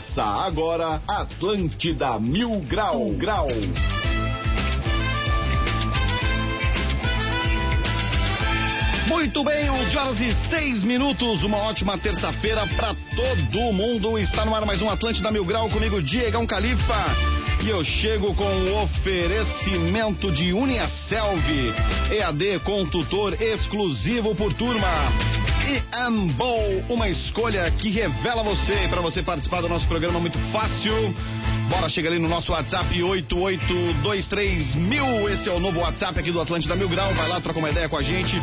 Começa agora Atlântida Mil Grau Grau. Muito bem, 11 horas e 6 minutos, uma ótima terça-feira para todo mundo. Está no ar mais um Atlântida Mil Grau comigo, Diegão Califa. E eu chego com o oferecimento de Uniaselv, EAD com tutor exclusivo por turma. E Ambow, uma escolha que revela você. Para você participar do nosso programa muito fácil. Bora, chega ali no nosso WhatsApp 8823mil. Esse é o novo WhatsApp aqui do Atlântida Mil Grau. Vai lá, troca uma ideia com a gente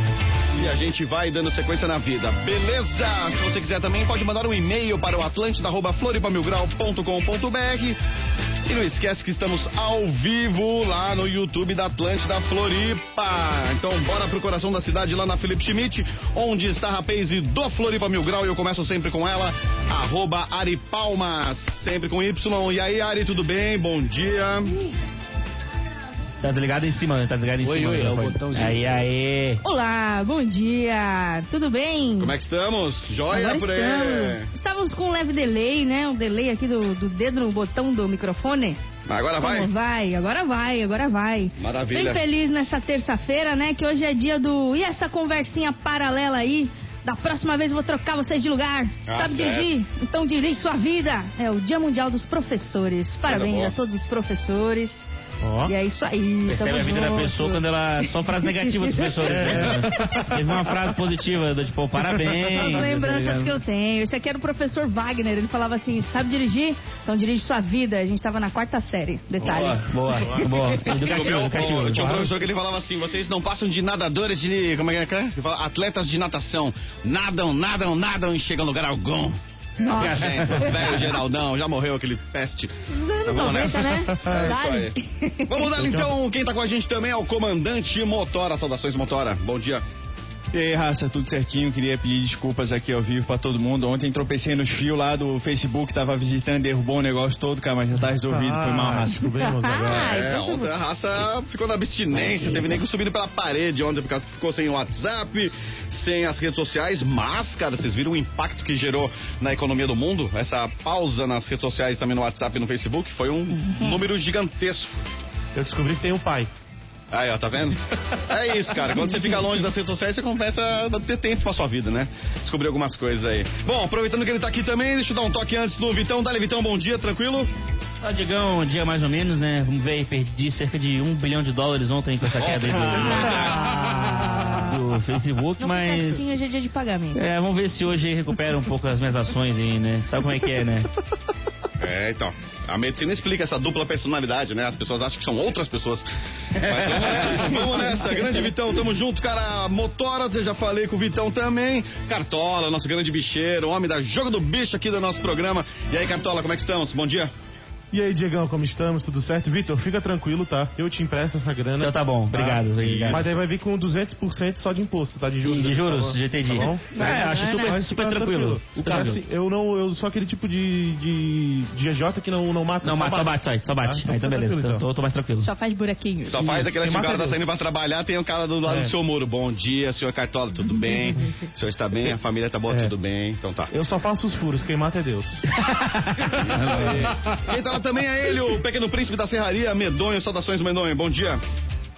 e a gente vai dando sequência na vida. Beleza? Se você quiser também, pode mandar um e-mail para o atlântida.floripamilgrau.com.br e não esquece que estamos ao vivo lá no YouTube da Atlântida Floripa. Então bora pro coração da cidade lá na Felipe Schmidt, onde está a rapaz do Floripa Mil Grau e eu começo sempre com ela, arroba Ari Palmas, sempre com Y. E aí Ari, tudo bem? Bom dia. Tá desligado em cima, tá desligado em Oi, cima. oi, é o botãozinho. Aí, aí. Olá, bom dia, tudo bem? Como é que estamos? Joia Agora por aí. estamos. Estávamos com um leve delay, né? Um delay aqui do, do dedo no botão do microfone. Agora vai. Como vai? Agora vai, agora vai. Maravilha. Bem feliz nessa terça-feira, né? Que hoje é dia do. E essa conversinha paralela aí? Da próxima vez eu vou trocar vocês de lugar. Ah, Sabe certo. dirigir? Então dirige sua vida. É o Dia Mundial dos Professores. Parabéns a todos os professores. Ó. E é isso aí. Percebe a vida da junto. pessoa quando ela. Só frases negativas dos professores. né? Teve uma frase positiva, do tipo, parabéns. As lembranças tá que eu tenho. Esse aqui era o professor Wagner. Ele falava assim: sabe dirigir? Então dirige sua vida. A gente tava na quarta série. Detalhe. Boa, boa, boa. O Educativo, meu- educativo. tinha um professor que ele falava assim: vocês não passam de nadadores de. Como é que é? Ele fala, atletas de natação. Nadam, nadam, nadam e chegam a lugar algum. Nossa. Gente, o velho Geraldão, já morreu aquele peste. Nos anos Vamos 90, nessa. né? É Dale. Vamos dar então, quem tá com a gente também é o comandante Motora. Saudações, Motora. Bom dia. E aí, raça, tudo certinho? Queria pedir desculpas aqui ao vivo pra todo mundo. Ontem tropecei nos fios lá do Facebook, tava visitando, derrubou o negócio todo, cara, mas já tá resolvido. Foi mal, raça. Ah, É, então ontem a raça ficou na abstinência, teve nem que subindo pela parede ontem, por causa que ficou sem o WhatsApp, sem as redes sociais, mas, cara, vocês viram o impacto que gerou na economia do mundo? Essa pausa nas redes sociais, também no WhatsApp e no Facebook, foi um número gigantesco. Eu descobri que tem um pai. Aí, ó, tá vendo? É isso, cara. Quando você fica longe das redes sociais, você começa a ter tempo pra sua vida, né? Descobrir algumas coisas aí. Bom, aproveitando que ele tá aqui também, deixa eu dar um toque antes do Vitão. Dale, Vitão, bom dia, tranquilo? Ah, Diegão, um dia mais ou menos, né? Vamos ver aí, perdi cerca de um bilhão de dólares ontem com essa queda aí do, do Facebook, Não mas. assim, hoje é dia de pagamento. É, vamos ver se hoje recupera um pouco as minhas ações aí, né? Sabe como é que é, né? É, então. A medicina explica essa dupla personalidade, né? As pessoas acham que são outras pessoas. Mas vamos nessa, vamos nessa. Grande Vitão, tamo junto, cara. Motora, eu já falei com o Vitão também. Cartola, nosso grande bicheiro, homem da Jogo do Bicho aqui do nosso programa. E aí, Cartola, como é que estamos? Bom dia. E aí, Diegão, como estamos? Tudo certo? Vitor, fica tranquilo, tá? Eu te empresto essa grana. Então tá bom, obrigado. obrigado. Mas aí vai vir com 200% só de imposto, tá? De juros. de juros, tá? GTD. Tá bom? É, acho Bacana. super, super tranquilo. Tranquilo. assim, eu não, eu sou aquele tipo de, de, de GJ que não, não mata. Não, mate, só bate, só, só bate. Ah, então Aí, então tá beleza, então, tô, tô mais tranquilo. Só faz buraquinhos. Só faz aquela assim, o mata cara é tá Deus. saindo pra trabalhar, tem o cara do lado É. do seu muro. Bom dia, senhor Cartola, tudo bem? O senhor está bem? A família tá boa? É. Tudo bem? Então tá. Eu só faço os furos, quem mata é Deus. Quem tá também é ele, o pequeno príncipe da serraria, Medonho. Saudações, Medonho. Bom dia.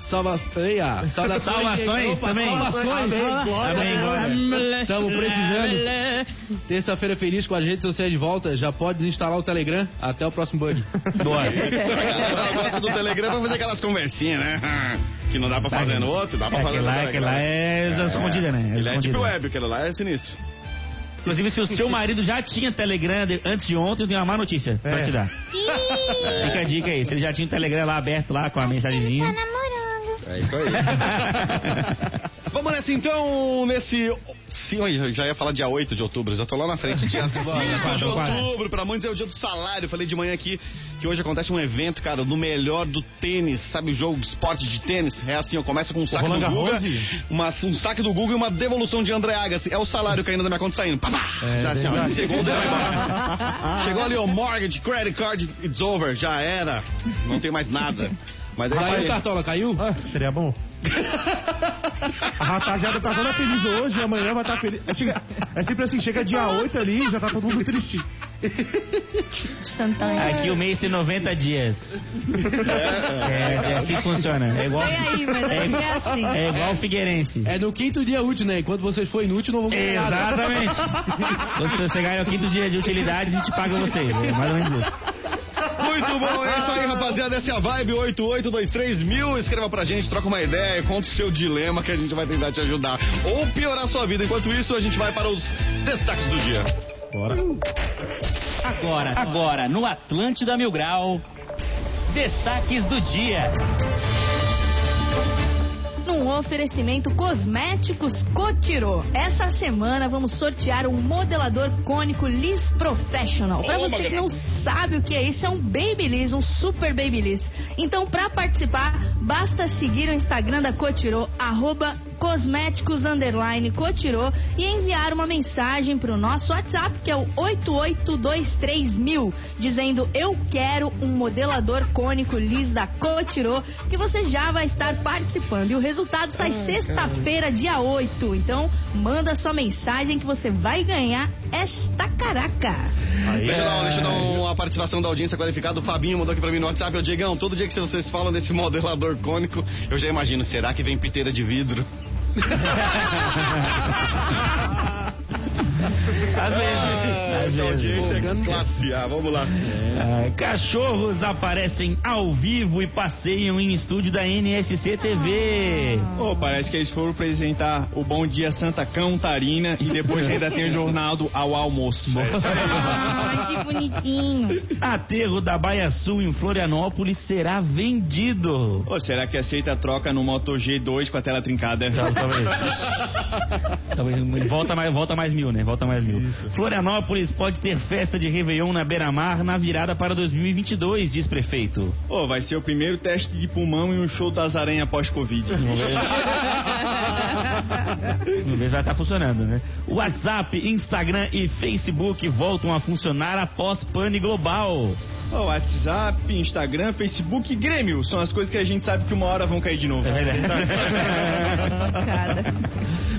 Salvações, saudações, Salvações Opa, também. Salvações, Amém. Estamos precisando. Terça-feira feliz com as redes sociais de volta. Já pode desinstalar o Telegram. Até o próximo bug. Boa. Ela gosta do Telegram pra fazer aquelas conversinhas, né? Que não dá pra fazer no outro, dá pra É, fazer aquele no lá, Telegram. aquele lá é escondida, né? Ele é escondida. tipo web, aquele lá é sinistro. Inclusive, se o seu marido já tinha Telegram antes de ontem, eu tenho uma má notícia pra É. te dar. Fica a dica aí. Se ele já tinha o Telegram lá aberto lá com a mensagenzinha. É isso aí. Vamos nessa então, nesse. Sim, eu já ia falar dia 8 de outubro, já tô lá na frente. Dia 5 de outubro, pra muitos é o dia do salário. Falei de manhã aqui que hoje acontece um evento, cara, no melhor do tênis. Sabe o jogo de esporte de tênis? É assim, ó, começa com um saque do Guga, Garros? uma, um saque do Google e uma devolução de André Agassi. É o salário caindo da minha conta saindo. Pá, pá. É já, assim, já vai embora. Chegou ali o mortgage, credit card, it's over. Já era. Não tem mais nada. Mas é Caiu Cartola, caiu? Ah, seria bom. A rapaziada tá toda feliz hoje, amanhã vai estar feliz. É, chega- é sempre assim, chega dia 8 ali já tá todo mundo triste. Instantâneo. Aqui o mês tem 90 dias. É, é assim que funciona. É igual, aí, mas aqui é assim. é igual o Figueirense. É no quinto dia útil, né? Enquanto vocês forem inútil, não vão ganhar nada. Exatamente. Quando você chegar ao quinto dia de utilidade, a gente paga vocês. É mais ou menos isso. Muito bom, é isso aí, rapaziada. Essa é a vibe 8823 mil. Escreva pra gente, troca uma ideia, conta o seu dilema que a gente vai tentar te ajudar. Ou piorar sua vida. Enquanto isso, a gente vai para os destaques do dia. Bora. Agora, agora, no Atlântida Mil Grau, destaques do dia. Oferecimento Cosméticos Cotirô. Essa semana vamos sortear um modelador cônico Liss Professional. Pra você que não sabe o que é isso, é um Babyliss, um super Babyliss. Então, pra participar, basta seguir o Instagram da Cotirô, arroba cosméticos underline Cotirô e enviar uma mensagem pro nosso WhatsApp, que é o 8823000, dizendo eu quero um modelador cônico Liss da Cotirô, que você já vai estar participando. E o resultado sai sexta-feira, dia 8. Então, manda sua mensagem que você vai ganhar esta caraca. Aí, Deixa eu, dar, deixa eu dar é. uma participação da audiência qualificada. O Fabinho mandou aqui pra mim no WhatsApp. Ô, Diegão, todo dia que vocês falam desse modelador cônico, eu já imagino, será que vem piteira de vidro? Às vezes, Essa audiência é classe A, vamos lá. Ah, cachorros aparecem ao vivo e passeiam em estúdio da NSC TV. Pô, parece que eles foram apresentar o Bom Dia Santa Cantarina e depois ainda tem o jornal do Ao Almoço. Ai, que bonitinho. Aterro da Baia Sul em Florianópolis será vendido. Pô, será que aceita a troca no Moto G2 com a tela trincada? Talvez. Talvez. Volta mais, volta mais mil, né? Volta mais mil. Isso. Florianópolis pode ter festa de Réveillon na Beira-Mar na virada para 2022, diz prefeito. Pô, vai ser o primeiro teste de pulmão e um show das aranhas pós-Covid. Vamos ver se vai estar funcionando, né? WhatsApp, Instagram e Facebook voltam a funcionar após pane global. Ó, WhatsApp, Instagram, Facebook e Grêmio são as coisas que a gente sabe que uma hora vão cair de novo. É verdade.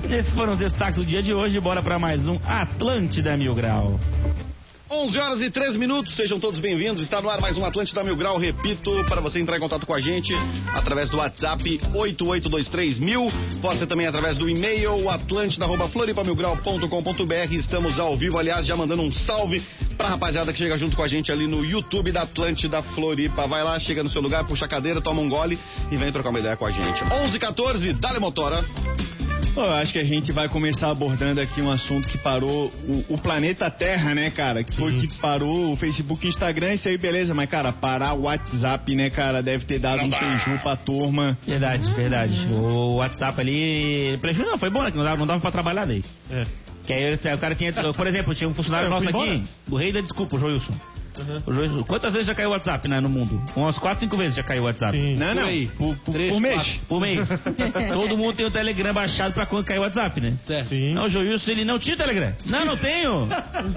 Esses foram os destaques do dia de hoje. Bora para mais um Atlântida Mil Grau. 11 horas e 3 minutos, sejam todos bem-vindos. Está no ar mais um Atlântida Mil Grau. Repito, para você entrar em contato com a gente através do WhatsApp 8823000. Pode ser também através do e-mail atlântida.floripamilgrau.com.br. Estamos ao vivo, aliás, já mandando um salve pra rapaziada que chega junto com a gente ali no YouTube da Atlântida Floripa. Vai lá, chega no seu lugar, puxa a cadeira, toma um gole e vem trocar uma ideia com a gente. 11 14 dale motora. Pô, eu acho que a gente vai começar abordando aqui um assunto que parou o, o planeta Terra, né, cara? Que foi que parou o Facebook e o Instagram, isso aí beleza, mas, cara, parar o WhatsApp, né, cara, deve ter dado um preju pra turma. Verdade, verdade. O WhatsApp ali. Prejuízo não, foi bom, né? Que não dava, não dava pra trabalhar daí. É. Que aí o cara tinha. Por exemplo, tinha um funcionário Eu nosso aqui, embora. o rei da desculpa, o Joilson. O Joilson. Quantas vezes já caiu o WhatsApp né, no mundo? Umas 4, 5 vezes já caiu o WhatsApp. Sim. Não, Por não, aí. por, por, Três, por mês. Por mês. Todo mundo tem o Telegram baixado pra quando cair o WhatsApp, né? Certo. Sim. Não, o Joilson, ele não tinha Telegram. Não, não tenho.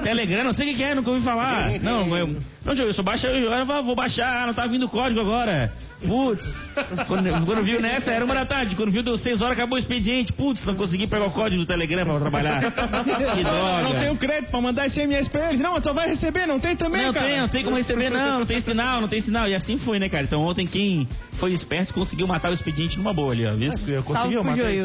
Telegram, não sei o que que é, nunca ouvi falar. Não, eu, não, Joilson, baixa, eu, eu vou baixar, não tá vindo o código agora. Putz, quando, quando viu nessa, era uma da tarde. Quando viu, deu seis horas, acabou o expediente. Putz, não consegui pegar o código do Telegram pra trabalhar. Que droga. Não tenho crédito pra mandar SMS pra eles. Não, só vai receber, não tem também, Não cara. tem, não tem como receber, não, não tem sinal, não tem sinal. E assim foi, né, cara? Então ontem quem foi esperto conseguiu matar o expediente numa boa ali, ó. Viu? Eu consegui, eu matei.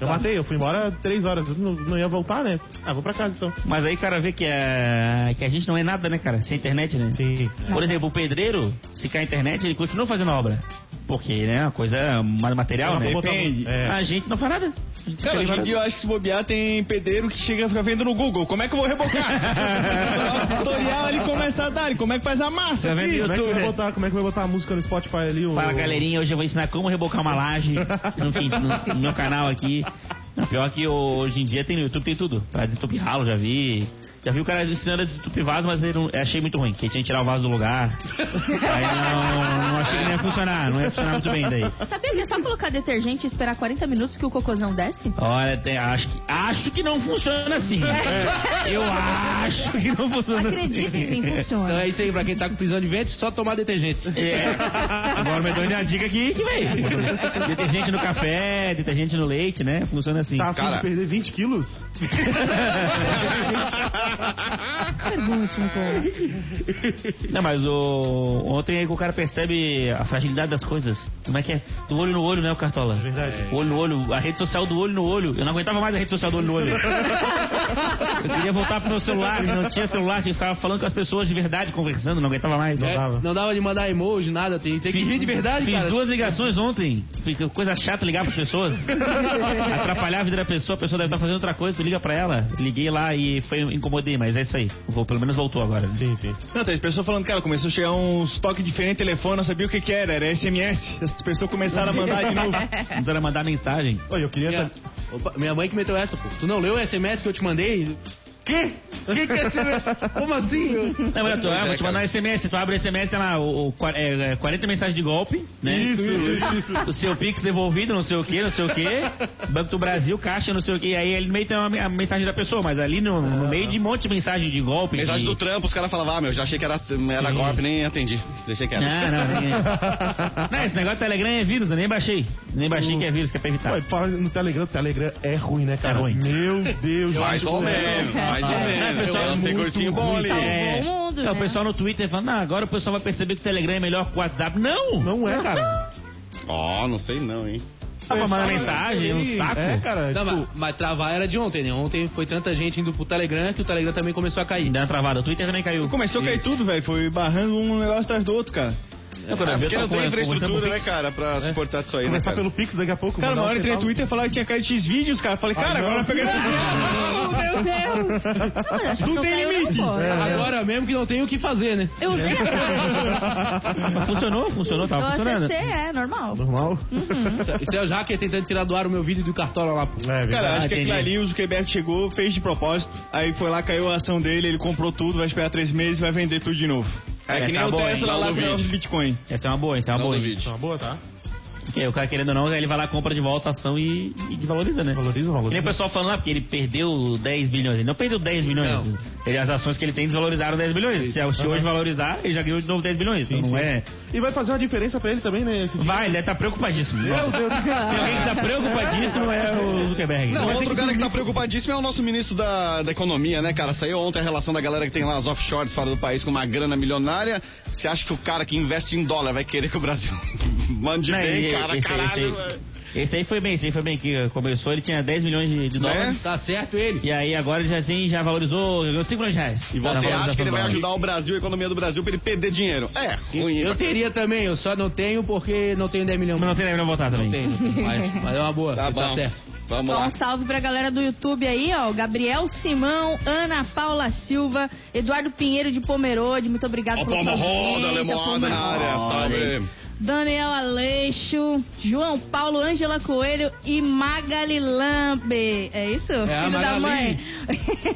Eu matei, eu fui embora três horas. Não, não ia voltar, né? Ah, vou pra casa então. Mas aí, cara, vê que a, que a gente não é nada, né, cara? Sem internet, né? Sim. Por exemplo, o pedreiro, se cai a internet, ele continua fazendo obra. Porque, né, uma coisa mais material, né? Depende. É. A gente não faz nada. Cara, hoje em dia eu acho que se bobear tem pedreiro que chega a ficar vendo no Google. Como é que eu vou rebocar? o tutorial ele começa a dar. Como é que faz a massa Tá vendo Como é, que vai botar, como é que vai botar a música no Spotify ali? O... Fala galerinha, hoje eu vou ensinar como rebocar uma laje no, fim- no- no meu canal aqui. Não, pior que hoje em dia tem no YouTube, tem tudo. Pra desentupir ralo, já vi. Já vi o cara ensinando a desentupir vaso, mas eu não- achei muito ruim, que tinha que tirar o vaso do lugar. Aí não, não achei que não ia funcionar, não ia funcionar muito bem daí. Sabia que é só colocar detergente e esperar 40 minutos que o cocôzão desce? Olha, tem- acho, que, acho que não funciona assim. Eu acho que não funciona Acredite assim. em mim, Então funciona. é isso aí, pra quem tá com prisão de ventre, só tomar detergente. É. Agora me deu uma dica aqui que veio. Detergente no café, detergente no leite, né? Funciona assim. Tá a fim Cara. de perder 20 quilos? Pergunte-me como. Não, mas o... ontem aí que o cara percebe a fragilidade das coisas. Como é que é? Do olho no olho, né, o Cartola? Verdade. O olho no olho, a rede social do olho no olho. Eu não aguentava mais a rede social do olho no olho. Eu queria voltar pro meu celular, não tinha celular, tinha que ficar falando com as pessoas de verdade, conversando, não aguentava mais. É, dava. não dava de mandar emoji, nada. Tem, tem que vir de verdade, Fiz cara. duas ligações ontem. Coisa chata ligar pras pessoas. Atrapalhar a vida da pessoa, a pessoa deve estar fazendo outra coisa, tu liga pra ela. Liguei lá e foi mas é isso aí. Vou, pelo menos voltou agora. Sim, sim. Não, tem pessoas falando, cara, começou a chegar uns toques diferentes no telefone, não sabia o que que era, era SMS. As pessoas começaram a mandar de novo. Precisaram mandar mensagem. Oi, eu queria. Minha, opa, minha mãe que meteu essa, pô. Tu não leu o SMS que eu te mandei? Quê? Que que é SMS? Como assim? Não, mas tu, ah, vou te mandar um SMS, tu abre o SMS, tem lá o, o, é, é, 40 mensagens de golpe, né? Isso, isso, isso. O seu Pix devolvido, não sei o que, não sei o que. Banco do Brasil, caixa, não sei o que. E aí ele meio tem uma, a mensagem da pessoa, mas ali no, no meio de um monte de mensagem de golpe. Mensagem de... do trampo, os caras falavam, ah, meu, já achei que era, era golpe, nem atendi. Deixei quieto. Não, não, ninguém. Não, esse negócio do Telegram é vírus, eu nem baixei. Nem baixei que é vírus, que é pra evitar. Ué, fala no Telegram, o Telegram é ruim, né, cara? É ruim. Meu Deus, Mais do ou menos, mais ou É, menos. bom ali. É. Salvou o mundo, Não, o né? pessoal no Twitter falando, ah, agora o pessoal vai perceber que o Telegram é melhor que o WhatsApp. Não! Não é, cara. Ó, não sei não, hein. Dá pra mandar mensagem, um Ele- saco. É, cara. Não, tipo, mas, mas travar era de ontem, né? Ontem foi tanta gente indo pro Telegram que o Telegram também começou a cair. Deu uma travada. O Twitter também caiu. Começou a cair tudo, velho. Foi barrando um negócio atrás do outro, cara. Eu, quando É eu eu porque não tem infraestrutura, né, cara, pra suportar isso aí, né, começar pelo Pix daqui a pouco. Cara, um hora entrei no. Twitter e falaram que tinha caído X vídeos, cara. Falei, cara, não. agora meu Deus! Não, mas acho que Não não tem caiu, limite. Não. É. Agora mesmo que não tem o que fazer, né? Eu usei Mas funcionou, funcionou, Eu tava funcionando. acessei, é normal. Normal. Isso- Isso é o Jaque tentando tirar do ar o meu vídeo do Cartola lá, pô. É, Cara, acho que entendi. aquilo ali o Zuckerberg chegou, fez de propósito, aí foi lá, caiu a ação dele, ele comprou tudo, vai esperar três meses e vai vender tudo de novo. É que essa nem é o boa? Tesla Não lá do Bitcoin. Essa é uma boa, essa é uma Não boa. Isso é uma boa, tá? Porque o cara querendo ou não, ele vai lá, compra de volta a ação e, e desvaloriza, né? Valoriza, Que nem o valoriza. pessoal falando lá, porque ele perdeu 10 bilhões. Ele não perdeu 10 bilhões. Ele, as ações que ele tem desvalorizaram 10 bilhões. Se, se hoje valorizar, ele já ganhou de novo 10 bilhões. Sim, então não sim. é. E vai fazer uma diferença pra ele também, né? Esse Vai, ele deve estar preocupadíssimo. Meu Deus do Tem alguém que tá preocupadíssimo é o Zuckerberg. Não, outro que cara que tá preocupadíssimo é o nosso ministro da, da Economia, né, cara? Saiu ontem a relação da galera que tem lá as offshores fora do país com uma grana milionária. Você acha que o cara que investe em dólar vai querer que o Brasil mande Não, bem, e- cara? esse, caralho, esse, esse aí foi bem, esse aí foi bem. Que começou, ele tinha 10 milhões de, de dólares. Tá certo ele. E aí agora ele já, tem, já valorizou, ganhou 5 milhões de reais. E Tá você acha que ele vai ajudar o Brasil, a economia do Brasil, pra ele perder dinheiro? É, ruim. Eu teria também, eu só não tenho porque não tenho 10 milhões. Mas não tem nem pra voltar também. Não tenho, não tenho. Mas, mas é uma boa, Tá tá, certo. Vamos Então, lá. um salve pra galera do YouTube aí, ó. Gabriel Simão, Ana Paula Silva, Eduardo Pinheiro de Pomerode, muito obrigado Palma sua Roda, audiência, Lemoada na área. Salve. Daniel Aleixo, João Paulo, Ângela Coelho e Magali Lambe. É isso? a Filho da mãe.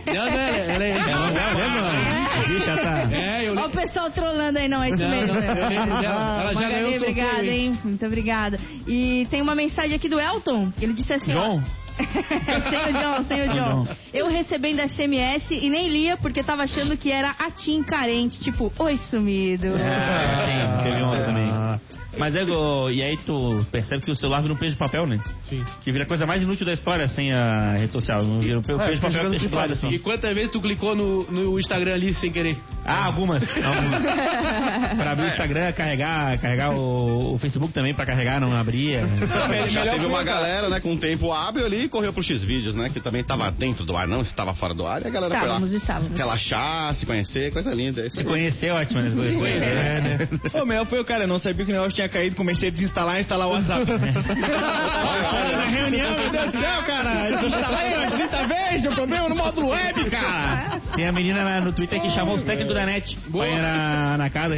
Não, não, ela, é... É, é já tá. É, Olha o pessoal trolando aí, não, é isso Não, mesmo. não, lembro dela. Ela já Magali, ganhou o sorteio, obrigada, hein? Muito obrigada. E tem uma mensagem aqui do Elton, ele disse assim, ó. João? sem o John, sem o John. Eu recebendo SMS e nem lia porque tava achando que era a Tim carente. Tipo, oi sumido. Ah, tem, teve ontem também. Ah, Mas é, e aí tu percebe que o celular vira um peso de papel, né? sim. Que vira a coisa mais inútil da história sem a rede social. Não Vira um pe- É, peso de papel Fire, assim. E quantas vezes tu clicou no, no Instagram ali sem querer? Ah, algumas. algumas. pra abrir o Instagram, carregar, carregar o, o Facebook também pra carregar, não abria. Já teve uma galera, né, com um tempo hábil ali e correu pro X-Vídeos, né? Que também tava dentro do ar, não estava fora do ar. E a galera Estávamos, foi lá estávamos. relaxar, se conhecer, coisa linda. Isso Se conhecer, ótimo, né? Se conhecer, É, né? Ô, meu, foi o cara, eu não sabia que o negócio tinha caído, comecei a desinstalar e instalar o WhatsApp. Olha, na reunião, meu Deus do céu, cara, eu instalei umas 30 vezes, o problema no módulo web, cara. Tem a menina lá no Twitter que chamou os técnicos da net. Na, na casa.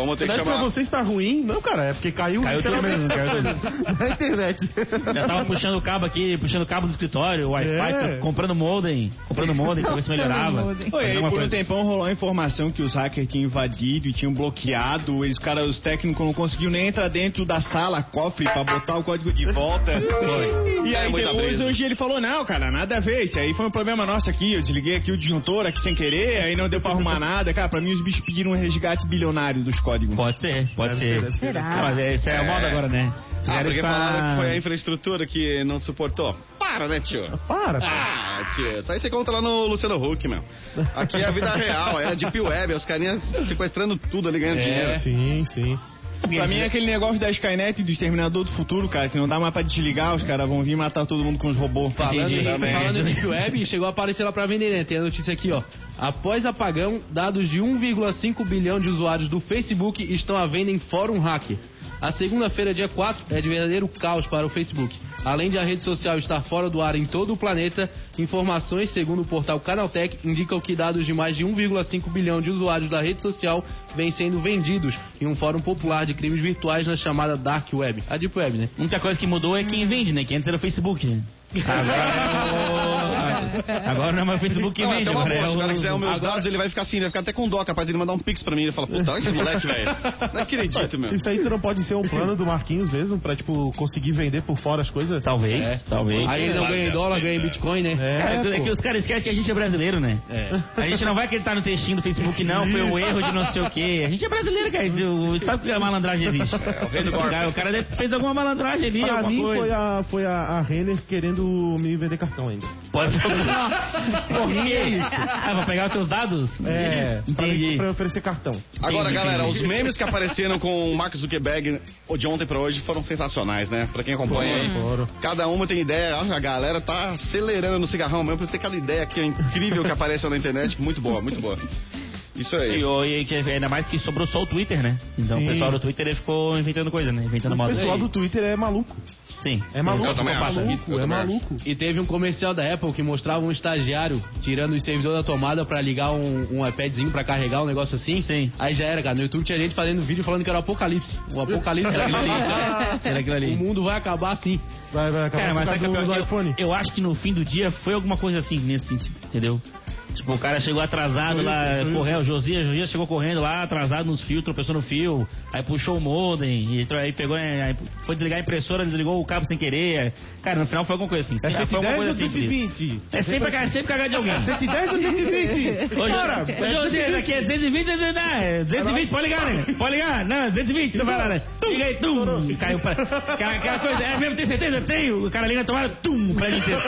Vamos ter que Mas pra chamar. você está ruim? Não, cara, é porque caiu, Caiu tudo mesmo, caiu tudo. na internet. Já tava puxando o cabo aqui, puxando o cabo do escritório, o Wi-Fi, É. tá comprando modem, comprando modem pra ver se melhorava. Oi, aí por um coisa. tempão rolou a informação que os hackers tinham invadido e tinham bloqueado, eles, cara, os técnicos não conseguiam nem entrar dentro da sala, cofre, pra botar o código de volta. Foi. E É aí muita depois brisa. hoje ele falou, não, cara, nada a ver, isso aí foi um problema nosso aqui, eu desliguei aqui o disjuntor aqui sem querer, aí não deu pra arrumar nada. Cara, pra mim os bichos pediram um resgate bilionário dos código. Pode ser, pode Deve ser. ser. Será? Mas isso é, a moda agora, né? Ah, porque pra- falaram que foi a infraestrutura que não suportou. Para, né, tio? Para, Ah, tio, isso aí você conta lá no Luciano Huck, meu. Aqui é a vida real, é a Deep Web, é os carinhas sequestrando tudo ali, ganhando dinheiro. Sim, sim. Pra mim é aquele negócio da Skynet e do Exterminador do Futuro, cara, que não dá mais pra desligar, os caras vão vir matar todo mundo com os robôs. Falando, Entendi. em, falando em Deep Web, chegou a aparecer lá pra vender, né? Tem a notícia aqui, ó. Após apagão, dados de 1,5 bilhão de usuários do Facebook estão à venda em Fórum Hacker. A segunda-feira, dia 4, é de verdadeiro caos para o Facebook. Além de a rede social estar fora do ar em todo o planeta, informações, segundo o portal Canaltech, indicam que dados de mais de 1,5 bilhão de usuários da rede social vêm sendo vendidos em um fórum popular de crimes virtuais na chamada Dark Web. A Deep Web, né? A única coisa que mudou é quem vende, né? Que antes era o Facebook, né? Agora, agora não é mais o Facebook que Não, vende, agora boa, é se o cara quiser os meus dados, ele vai ficar assim, ele vai ficar até com dó, capaz de ele mandar um pix pra mim. Ele fala, puta, olha esse moleque, velho. Não acredito, meu. Isso aí tu não pode ser um plano do Marquinhos mesmo, pra, tipo, conseguir vender por fora as coisas? Talvez, talvez. Aí ele não ganha em dólar, ganha em Bitcoin, né? É, É, é que os caras esquecem que a gente é brasileiro, né? É. A gente não vai acreditar no textinho do Facebook, não. Foi um erro de não sei o quê. A gente é brasileiro, cara. O- Sabe que a malandragem existe. É. O cara, o cara fez alguma malandragem ali, Pra alguma mim coisa. foi a, foi a, a Renner querendo me vender cartão ainda. Pode. Por quê? Ah, vou pegar os seus dados? É, pra, pra oferecer cartão. Agora, Entendi, galera, entendi. os memes que apareceram com o Mark Zuckerberg de ontem pra hoje foram sensacionais, né? Pra quem acompanha aí. Foram. Cada uma tem ideia, a galera tá acelerando no cigarrão mesmo pra ter cada ideia que é incrível que aparece na internet. Muito boa, muito boa. Isso aí. E, o- e que ainda mais que sobrou só o Twitter, né? Então Sim. o pessoal do Twitter ele ficou inventando coisa, né? Inventando O moda. pessoal do Twitter é maluco. Sim. É maluco. Eu também é acho. maluco, Eu é maluco. E teve um comercial da Apple que mostrava um estagiário tirando o servidor da tomada pra ligar um, um iPadzinho pra carregar, um negócio assim. Sim. Aí já era, cara. No YouTube tinha gente fazendo vídeo falando que era o apocalipse. O apocalipse era aquilo ali, sabe? Era aquilo ali. O mundo vai acabar assim. Vai, vai acabar Cara, mas é do, do iPhone. eu, eu acho que no fim do dia foi alguma coisa assim nesse sentido, entendeu? Tipo, o cara chegou atrasado Foi lá, isso, correu, o isso. Josias, Josias chegou correndo lá, atrasado nos fios, tropeçou no fio, aí puxou o modem, e aí pegou, é, aí foi desligar a impressora, desligou o cabo sem querer. Cara, no final foi alguma coisa assim. É Sim, foi alguma 110 coisa ou simples. 120? É sempre, cagar- sempre cagar de alguém. 110 ou 120? Ô, Cara, ô, Josias, aqui é 220, 220, é 220, pode ligar, né? Pode ligar, não, 220, não vai lá, né? Liga aí, tum, caiu pra... Aquela, aquela coisa, é mesmo, tem certeza? Tenho. O cara liga a tomada, tum, o prédio inteiro.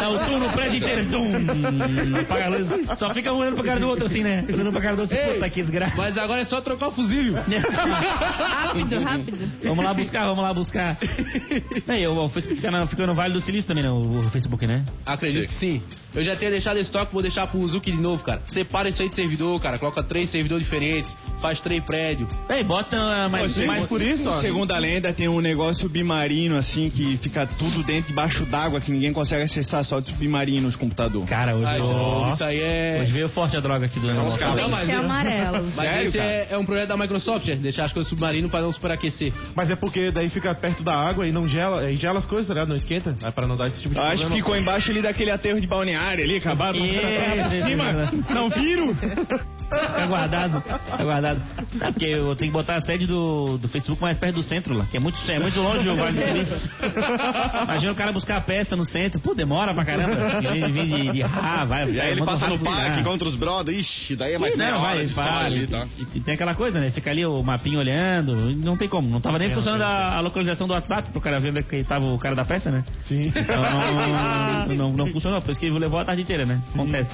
Dá o tum no prédio inteiro, tum, apaga a luz. Só fica um olhando pra cara do outro assim, né? Olhando pra cara do outro, Ei. puta que desgraça. Mas agora é só trocar o fusível. Rápido, rápido. Vamos lá buscar, vamos lá buscar. Aí, eu, o Facebook fica no, fica no Vale do Silício também, né? O, o Facebook, né? Acredito que sim. Eu já tinha deixado esse toque, vou deixar pro Zuki de novo, cara. Separa isso aí de servidor, cara. Coloca três servidores diferentes, faz três prédios. Aí, bota ah, mais... Pô, mais por isso, ó, segundo a lenda, tem um negócio submarino, assim, que fica tudo dentro, debaixo d'água, que ninguém consegue acessar só de submarino nos computadores. Cara, hoje, Ah, isso, aí é. hoje veio forte a droga aqui do... Cá. Não, mas- Esse é amarelo. Mas Sério, esse cara? é, é um projeto da Microsoft, é deixar as coisas submarino pra não superaquecer. Mas é porque daí fica perto da água e não gela, e gela as coisas, tá ligado? Não esquenta. É pra não dar esse tipo de acho que problema. ficou embaixo ali daquele aterro de balneário ali, acabaram isso, cima. isso. Não viram? Fica guardado, fica guardado. É porque eu tenho que botar a sede do, do Facebook mais perto do centro lá, que é muito, é muito longe o Vale do Silício. Imagina o cara buscar a peça no centro, pô, demora pra caramba. Vem, vem de, de ah, vai, E aí ele passa no parque ah. contra os brothers, ixi, daí é mais Ih, meia não, hora vai, de ali, tá? E, e tem aquela coisa, né? Fica ali o mapinho olhando, e não tem como. Não tava nem funcionando a, a localização do WhatsApp pro cara ver onde é que tava o cara da peça, né? Sim. Então não, não, não funcionou, por isso que ele levou a tarde inteira, né? Acontece.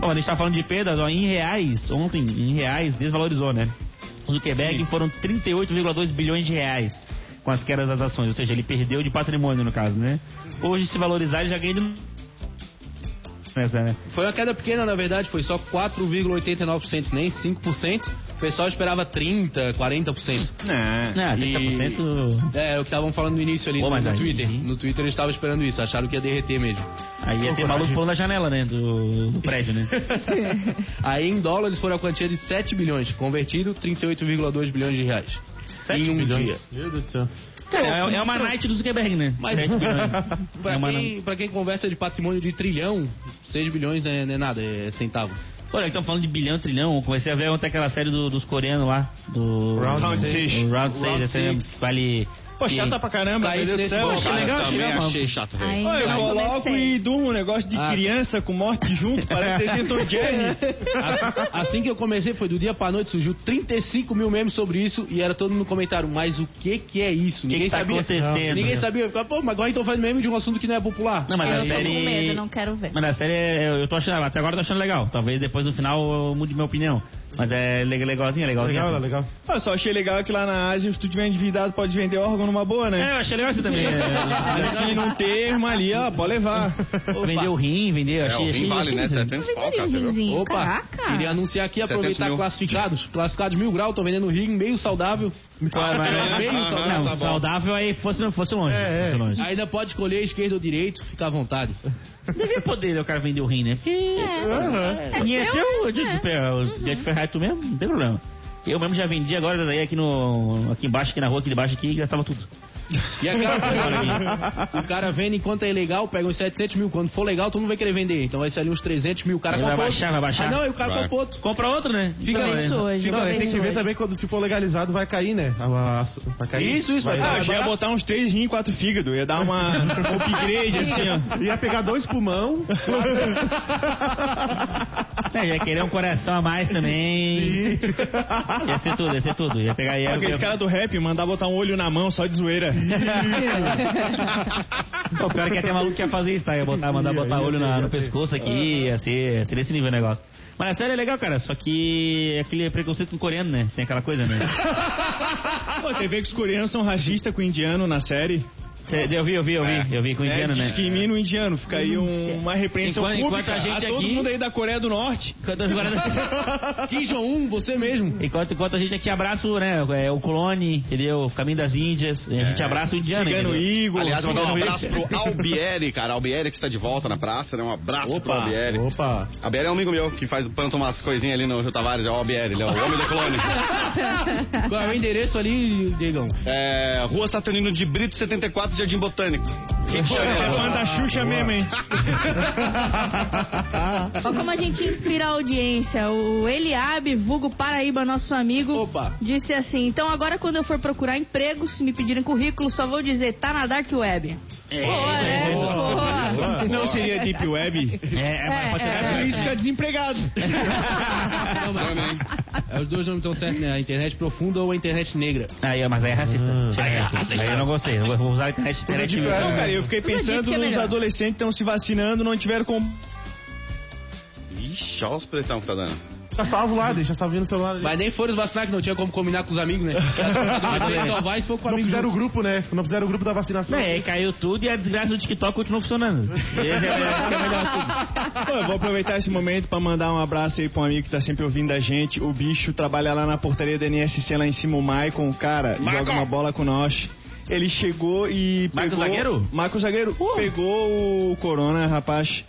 Bom, a gente tá falando de perdas, ó, em reais, ontem, em reais, desvalorizou, né? O Zuckerberg foram 38,2 bilhões de reais com as quedas das ações, ou seja, ele perdeu de patrimônio no caso, né? Hoje, se valorizar, ele já ganha de... Nessa, né? Foi uma queda pequena, na verdade, foi só 4,89%, nem 5%. O pessoal esperava 30%, 40%. Não. Não, 30%... É, o que estavam falando no início ali Pô, no, mas no aí- Twitter. No Twitter eles estavam esperando isso, acharam que ia derreter mesmo. Aí ia ter maluco pulando da janela, né? Do, do prédio, né? Aí em dólares foram a quantia de 7 bilhões, convertido 38,2 bilhões de reais. 7 em um bilhões. dia. Meu Deus do céu. É, é uma night do Zuckerberg, né? Mas- 7 bilhões. Pra, É quem, pra quem conversa de patrimônio de trilhão, 6 bilhões não é, não é nada, é centavo. Olha, estão falando de bilhão, trilhão. Eu comecei a ver ontem aquela série do- dos coreanos lá. Do Round do- Six. o Round 6. Round essa Six. vale Pô, chata pra caramba, Caísse meu Deus do céu. Achei legal, achei legal. achei chato, velho. Eu coloco comecei. e durmo um negócio de Ah. criança com morte junto, parece desenho Tom e Jerry. Assim que eu comecei, foi do dia pra noite, surgiu 35 mil memes sobre isso e era todo mundo no comentário, mas o que que é isso? que que tá acontecendo? Ninguém sabia. Eu ficava, pô, mas agora então faz meme de um assunto que não é popular. Não, mas Eu a tô série. com medo, não quero ver. Mas a série, eu eu tô achando, até agora eu tô achando legal. Talvez depois no final eu mude minha opinião. Mas é le- legalzinha, legalzinha. Legal, legal. Eu só achei legal que lá na Ásia, se tu tiver endividado, pode vender órgão numa boa, É, né? eu achei legal isso também. É, Assim, num termo ali, ó, pode levar. Vender o rim, vender, eu É, achei, o achei, rim vale, achei né? isso. 700 pau, cara, rinzinho. Opa, Caraca. queria anunciar aqui, 700 aproveitar classificados. Classificados mil grau, tô vendendo rim meio saudável. Meio Ah, saudável. Não, tá bom. saudável aí fosse, fosse longe. É, é. fosse longe. Ainda pode escolher esquerdo ou direito, fica à vontade. Devia poder o cara vender o rim, né? Porque. É é teu, né? de, de, É. de, de ferrar tu mesmo, não tem problema. Eu mesmo já vendi agora daí aqui no. aqui embaixo, aqui na rua, aqui de baixo aqui, e gastava tudo. E aquela coisa, o cara vende enquanto é ilegal, pega uns 700 mil. Quando for legal, tu não vai querer vender. Então vai ser ali uns 300 mil. O cara compra vai outro. baixar, vai baixar. Ah, não, e o cara Vai. compra outro. Compra outro, né? Fica Então, bem é. Isso hoje. Não, ver tem que ver hoje. também quando se for legalizado vai cair, né? Vai cair. Isso, isso, vai vai Ah, eu já ia botar uns três rins e quatro fígado. Ia dar uma um upgrade, assim, ó. Ia pegar dois pulmão. É, ia querer um coração a mais também. Ia ser tudo, ia ser tudo. Ia pegar. Ia, Aqueles caras do rap mandar botar um olho na mão só de zoeira. Pô, pior que até maluco que ia fazer isso, tá? Ia botar, mandar Ia, botar ia olho ter, na- ia no pescoço aqui, ia ser, ia ser desse nível o negócio. Mas a série é legal, cara, só que aquele preconceito com coreano, né? Tem aquela coisa, né? Pô, tem ver que os coreanos são racistas com o indiano na série. Cê- Eu vi, eu vi, eu vi, eu vi com o indiano, é, né? Discrimina o indiano. Fica aí um- uma repreensão Enquanto- pública enquanto a gente todo aqui- mundo aí da Coreia do Norte. Enquanto, agora- Kim Jong-un, você mesmo. enquanto, enquanto a gente aqui abraça o, né, é, o clone, entendeu? O caminho das Índias, a gente abraça o indiano, Cigano? Igor. Aliás, mandar um abraço pro Albieri, cara. Albieri que está de volta na praça, né? Um abraço pro Albieri. Opa. Albieri é um amigo meu que faz planta umas coisinhas ali no Rio Tavares, é o Albieri, ele é o homem do clone. Qual é o endereço ali, Diegão? É, Rua Saturnino de Brito 74, Jardim Botânico. Pô, esse é fã da Xuxa mesmo, hein? Olha como a gente inspira a audiência. O Eliabe, vulgo Paraíba, nosso amigo, Opa. disse assim: então agora quando eu for procurar emprego, se me pedirem currículo, só vou dizer, tá na Dark Web. É, Boa, né? isso. Boa. Não seria Deep Web? É, é, mas pode ser É, É por isso que é desempregado. Também. É, os dois nomes estão certos, né? A internet profunda ou a internet negra. Aí, mas aí é racista. Chega aí, aí eu não gostei. Eu vou usar a internet, internet Não, cara, eu fiquei Tudo dito pensando é nos adolescentes que estão se vacinando, não tiveram como. Ixi, olha os pretão que tá dando. Tá salvo lá, deixa salvinho no celular. ali. Mas nem foram os vacinar que não tinha como combinar com os amigos, né? Adolescente só vai se for com Não fizeram o grupo, né? Não fizeram o grupo da vacinação. É, caiu tudo e a desgraça do TikTok continuou funcionando. Esse é, esse é melhor tudo. Pô, eu vou aproveitar esse momento pra mandar um abraço aí pra um amigo que tá sempre ouvindo a gente. O bicho trabalha lá na portaria da NSC lá em cima, o Maicon, cara, joga uma bola com nós. Ele chegou e Marcos pegou... Zagueiro? Marcos Zagueiro. Pegou o corona, rapaz.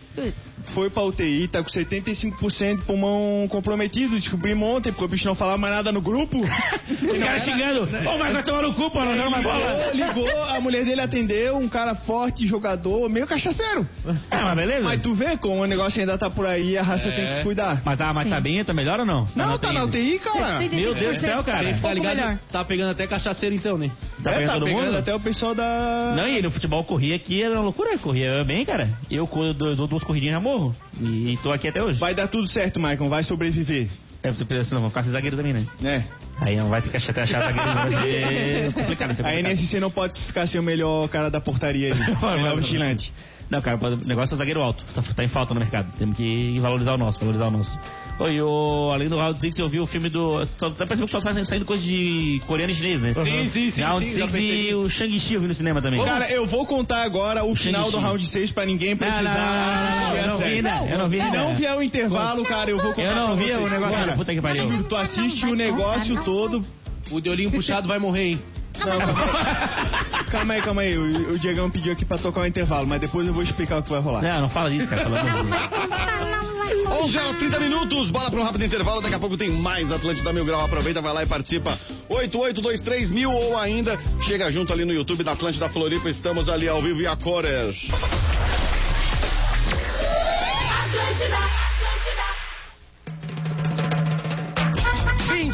Foi pra UTI, tá com 75% de pulmão comprometido. Descobrimos ontem, porque o bicho não falava mais nada no grupo. Os caras xingando. Ô, mas vai tomar no cu, pô, não joga mais bola. Ligou, ligou, a mulher dele atendeu, um cara forte, jogador, meio cachaceiro. É, mas beleza. Mas tu vê como o negócio ainda tá por aí, a raça tem que se cuidar. Mas tá, mas tá bem, tá melhor ou não? Não, tá na UTI, cara. 75% Meu Deus do céu, cara. Pouco ligado, tá pegando até cachaceiro então, né? Tá É, pegando tá todo pegando mundo? Até o pessoal da... Não, e no futebol corria aqui, era uma loucura, corria bem, cara. Eu dou, duas corridinhas já morro. E tô aqui até hoje. Vai dar tudo certo, Maicon, vai sobreviver. É, você pensa, não, vão ficar sem zagueiro também, né? Né? Aí não vai ter que achar, achar zagueiro, não vai ser complicado. Vai ser A complicado. NSC não pode ficar sem o melhor cara da portaria ali. Vai, melhor vigilante. Não, cara, o negócio é o zagueiro alto. Tá, tá em falta no mercado. Temos que valorizar o nosso, valorizar o nosso. Oi, o, além do Round 6, eu vi o filme do. Só, tá parecendo que só tá saindo coisa de coreano e chinês, né? Sim, sim, sim, Round sim, já 6 pensei. e o Shang-Chi eu vi no cinema também. Cara, eu vou contar agora o final do round 6 pra ninguém não, precisar. não, não, não, não, eu não vi, né? Eu não vi, Se né? não vier o intervalo, cara, eu vou contar Eu não vi o negócio. Cara, Puta que pariu. Tu assiste o negócio todo. O de olhinho puxado vai morrer, hein? Não, calma aí. calma aí, calma aí. O, o Diegão pediu aqui pra tocar o intervalo, mas depois eu vou explicar o que vai rolar. Não, não fala disso, cara, pelo amor de Deus. 11 horas 30 minutos, bola para um rápido intervalo. Daqui a pouco tem mais Atlântida Mil Grau. Aproveita, vai lá e participa. 8823 mil ou ainda chega junto ali no YouTube da Atlântida Floripa. Estamos ali ao vivo e a cores.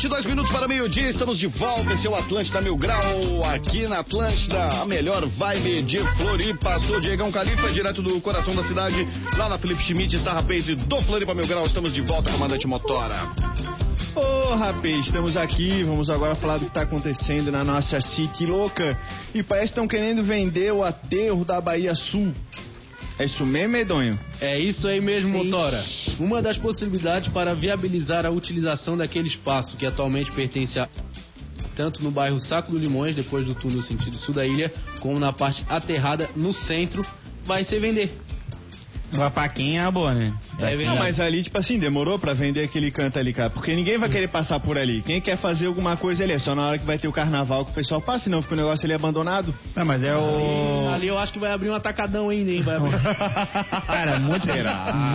22 minutos para meio-dia, estamos de volta. Esse é o Atlântida Mil Grau, aqui na Atlântida, a melhor vibe de Floripa. Sou Diegão Califa, direto do coração da cidade, lá na Felipe Schmidt, está rapaz do Floripa Mil Grau. Estamos de volta, comandante Motora. Ô, rapaz, estamos aqui, vamos agora falar do que está acontecendo na nossa City louca. E parece que estão querendo vender o aterro da Bahia Sul. É isso mesmo, Medonho? É isso aí mesmo, Motora. Uma das possibilidades para viabilizar a utilização daquele espaço que atualmente pertence a tanto no bairro Saco do Limões, depois do túnel sentido sul da ilha, como na parte aterrada no centro, vai ser vender. Uma paquinha é boa, né? É Não, mas ali, tipo assim, demorou pra vender aquele canto ali, cara. Porque ninguém vai querer passar por ali. Quem quer fazer alguma coisa ali é só na hora que vai ter o carnaval que o pessoal passa, senão fica o negócio ali abandonado. Não, mas é o. Ali eu acho que vai abrir um atacadão ainda, hein? Vai abrir, Cara, muito.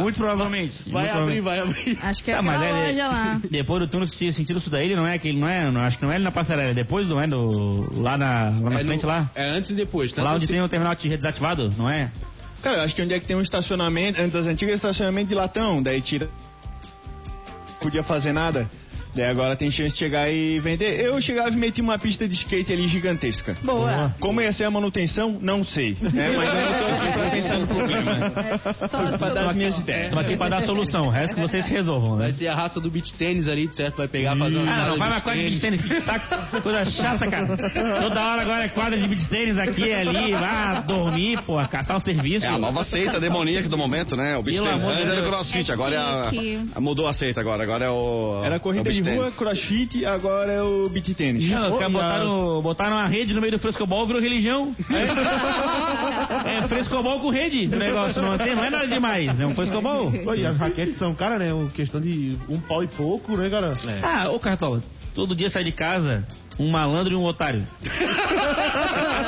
Muito provavelmente. vai Muito abrir, vai abrir. Acho que é Tá, mas é- loja lá. Depois do túnel sentido sentido sul da ilha, não é aquele, não é, não, acho que não é ali na passarela, é depois do, é do, lá na, lá na É no- frente lá. É antes e depois, tá? Lá onde tem o terminal de desativado, não é? Cara, acho que onde é que tem um estacionamento, antes das antigas estacionamento de latão, daí tira. Podia fazer nada. Daí agora tem chance de chegar e vender. Eu chegava e metia uma pista de skate ali gigantesca. Boa. Como ia ser a manutenção, não sei. Né? Mas eu não tô aqui pra pensar no problema. É só Pra dar as minhas ideias. Estamos aqui pra dar a solução, o resto que vocês se resolvam, Vai né? ser a raça do beach tênis ali, certo? Vai pegar, fazer uma Ah, não, vai na quadra de beach tênis, que saco, coisa chata, cara. Toda hora agora é quadra de beach tênis aqui e ali, vá dormir, pô, caçar o serviço. É a nova seita demoníaca do momento, né? O amor de Antes era o crossfit, É agora é a, mudou a seita agora. Agora é o. Era é corrida o de tennis. crossfit, agora é o beat tênis. Não, os caras a- botaram, botaram uma rede no meio do frescobol, virou religião. É, é frescobol com rede o negócio, não, tem, não é nada demais, é um frescobol. E as raquetes são, cara, né? uma Questão de um pau e pouco, né, cara? Ah, ô Cartola, todo dia sai de casa um malandro e um otário.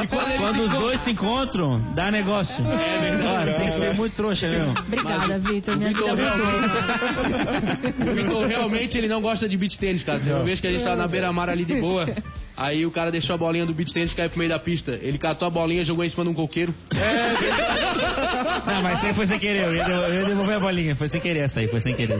E quando Quando os dois se encontram, dá negócio. É verdade. Tem que ser muito trouxa mesmo. Obrigada, Vitor. Minha vida Vitor mudou. O Vitor realmente ele não gosta de beach tênis, cara. Tem uma vez que a gente tava na beira-mar ali de boa. Aí o cara deixou a bolinha do beach tênis cair pro meio da pista. Ele catou a bolinha, jogou em cima de um coqueiro. Não, mas isso aí foi sem querer. Eu ia, eu ia devolver a bolinha. Foi sem querer essa aí, foi sem querer.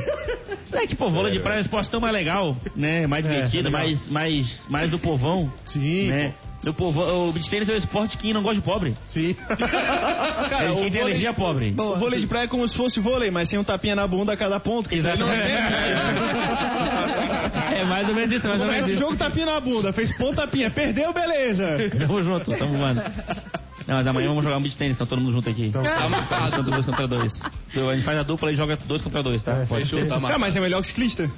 É que, pô, vôlei de praia é um esporte tão mais legal, né? Mais divertido, legal. mais, mais, mais do povão. Sim, né? Do povão, o beach tênis é um esporte que não gosta de pobre. sim. Cara, é o quem tem vôlei, alergia é pobre. o vôlei de praia é como se fosse vôlei, mas sem um tapinha na bunda a cada ponto. não é. É mais ou menos isso, mais ou menos Começa o isso. jogo tapinha na bunda, fez ponto tapinha, perdeu, beleza. Tamo junto, tamo voando. Não, mas amanhã vamos jogar um beat tênis, então todo mundo junto aqui. Então, Tá marcado. Contra dois contra dois. Então, A gente faz a dupla e joga dois contra dois, tá? Pode Fechou, tá marcado. mas é melhor que ciclista.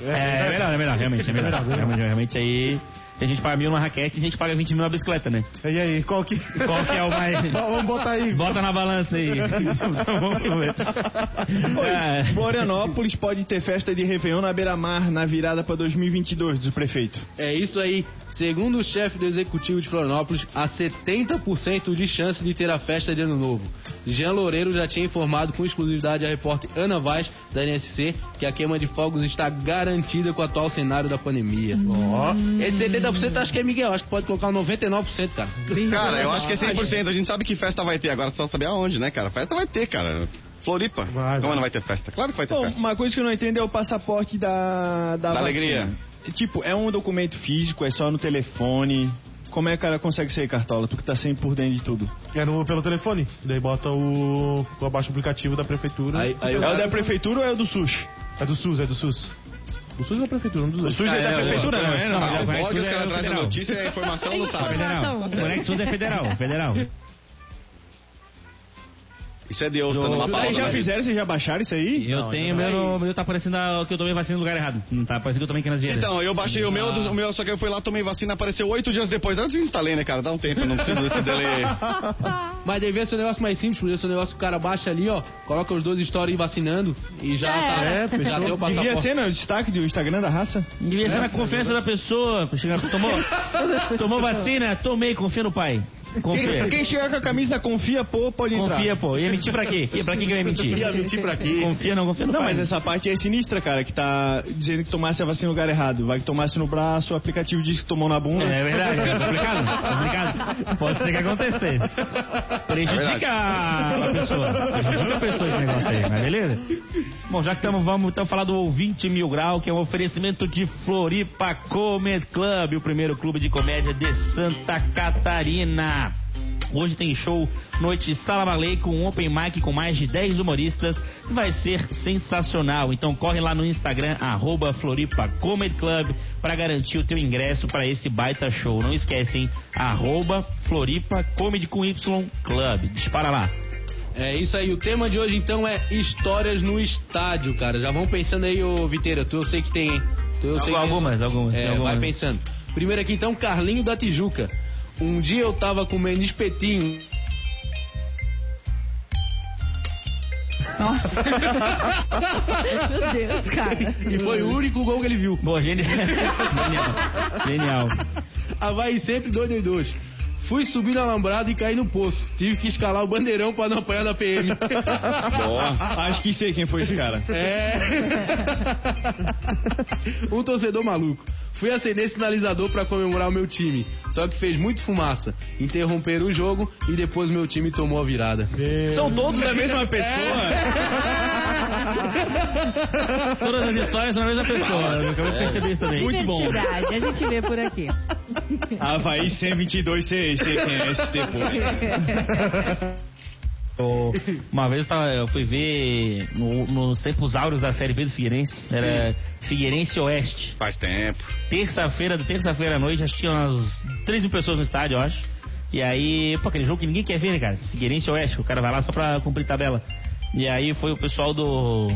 É, é melhor, é melhor, realmente, é melhor. Realmente, realmente aí. A gente paga mil na raquete e a gente paga 20 mil na bicicleta, né? E aí, qual que. Qual que é o mais. Vamos botar aí. Bota na balança aí. Vamos ver. É. Florianópolis pode ter festa de Réveillon na beira-mar na virada pra 2022, diz o prefeito. É isso aí. Segundo o chefe do executivo de Florianópolis, há 70% de chance de ter a festa de Ano Novo. Jean Loureiro já tinha informado com exclusividade a repórter Ana Vaz, da NSC, que a queima de fogos está garantida com o atual cenário da pandemia. Ó. Esse 70% acho que é Miguel, acho que pode colocar um 99%, cara. Cara, eu acho que é 100%. A gente sabe que festa vai ter. Agora só saber aonde, né, cara? Festa vai ter, cara. Floripa. Vai, Como vai. não vai ter festa? Claro que vai ter Bom, festa. uma coisa que eu não entendo é o passaporte da, da, Da alegria. Tipo, é um documento físico, é só no telefone. Como é que o cara consegue ser cartola? Tu que tá sempre por dentro de tudo. É no, pelo telefone. Daí bota o. o abaixo o aplicativo da prefeitura. Aí, aí É o da prefeitura ou é o do SUS? É do SUS, é do SUS. O SUS é da prefeitura, um dos O. SUS é, da é, prefeitura, não é? Não. Ah, o os Conexus é caras trazem a notícia e a informação não sabe. Federal. O Conexus é federal, federal. Isso é Deus dando uma Vocês pausa. já né? fizeram, vocês já baixaram isso aí? Eu tenho, meu, no- meu tá parecendo que eu tomei vacina no lugar errado. Não tá parecendo que eu tomei aqui nas vieiras. Então, eu baixei o meu, o meu, só que eu fui lá, tomei vacina, apareceu oito dias depois. Eu desinstalei, né, cara? Dá um tempo, eu não preciso desse delay. Mas devia ser um negócio mais simples, podia ser um negócio que o cara baixa ali, ó, coloca os dois stories vacinando e já É. tá. É, já tem o Devia ser, né? O destaque do Instagram da raça. Devia ser na confiança da pessoa. Tomou, tomou vacina? Tomei, confia no pai. Confia. Quem chegar com a camisa confia, pô, pode entrar. Confia, pô. Ia mentir pra quê? Pra quem que eu ia mentir? Ia mentir pra quê? Confia, não confia, não, Não, faz. mas essa parte é sinistra, cara, que tá dizendo que tomasse a vacina no lugar errado. Vai que tomasse no braço, o aplicativo diz que tomou na bunda. É verdade, é complicado, complicado. Pode ser que acontecer. Prejudica a pessoa. Prejudica a pessoa esse negócio aí, mas beleza? Bom, já que estamos, vamos então falar do ouvinte Mil Grau, que é um oferecimento de Floripa Comedy Club, o primeiro clube de comédia de Santa Catarina. Hoje tem show Noite Sala Malay com um open mic com mais de 10 humoristas. Vai ser sensacional. Então corre lá no Instagram, arroba Floripa Comedy Club, para garantir o teu ingresso para esse baita show. Não esquece, hein? Arroba Floripa Comedy com Y Club. Dispara lá. É isso aí, o tema de hoje então é histórias no estádio, cara. Já vão pensando aí, ô Viteira, tu eu sei que tem, hein? Tu, eu sei que tem. Algumas, algumas. tem É, algumas. vai pensando. Primeiro aqui então, Carlinho da Tijuca. Um dia eu tava comendo espetinho. Nossa. Meu Deus, cara. E foi o único gol que ele viu. Boa, genial. Genial. Genial. Havaí sempre dois dois dois. Fui subir no alambrado e caí no poço. Tive que escalar o bandeirão pra não apanhar da PM. Boa. Acho que sei quem foi esse cara. É. um torcedor maluco. Fui acender sinalizador pra comemorar o meu time. Só que fez muito fumaça. Interromperam o jogo e depois meu time tomou a virada. São todos a mesma pessoa? Todas as histórias são a mesma pessoa. Eu acabei de perceber isso também. Muito bom. A gente vê por aqui. Havaí 122, sei, sei quem é esse depois. Eu- Uma vez eu, fui ver no- nos tempos áureos da Série B do Figueirense. Era Figueirense Oeste. Faz tempo. Terça-feira, terça-feira à noite, acho que tinha umas 3 mil pessoas no estádio, eu acho. E aí, pô, aquele jogo que ninguém quer ver, né, cara? Figueirense Oeste, o cara vai lá só pra cumprir tabela. E aí foi o pessoal do,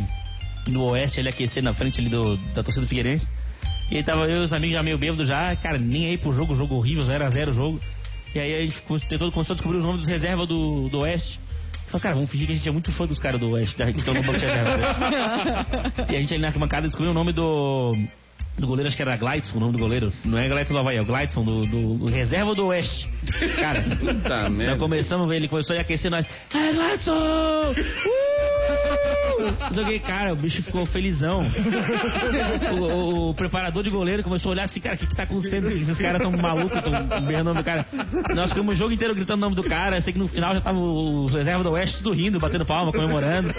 do Oeste aquecer na frente ali do, da torcida do Figueirense. E aí tava eu e os amigos já meio bêbados já, cara, nem aí pro jogo, jogo horrível, 0x0 o jogo. E aí a gente tentou, começou a descobrir os nomes dos reservas do, do Oeste. Falei, cara, vamos fingir que a gente é muito fã dos caras do Oeste, já que estão no banco de reserva. E a gente ali na arquibancada descobriu o nome do. Do goleiro, acho que era Gleidson, o nome do goleiro. Não é Gleidson do Havaí, é o Gleidson, do, do, do reserva do Oeste. Cara, Puta nós merda. começamos a ver, ele começou a aquecer nós. É Gleidson! Uh! Que, cara, o bicho ficou felizão. O, o- o preparador de goleiro começou a olhar assim, cara, o que, que tá acontecendo? Esses caras tão malucos, estão berrando o nome do cara. Nós ficamos o jogo inteiro gritando o nome do cara. Eu sei que no final já tava os reservas do Oeste tudo rindo, batendo palma, comemorando.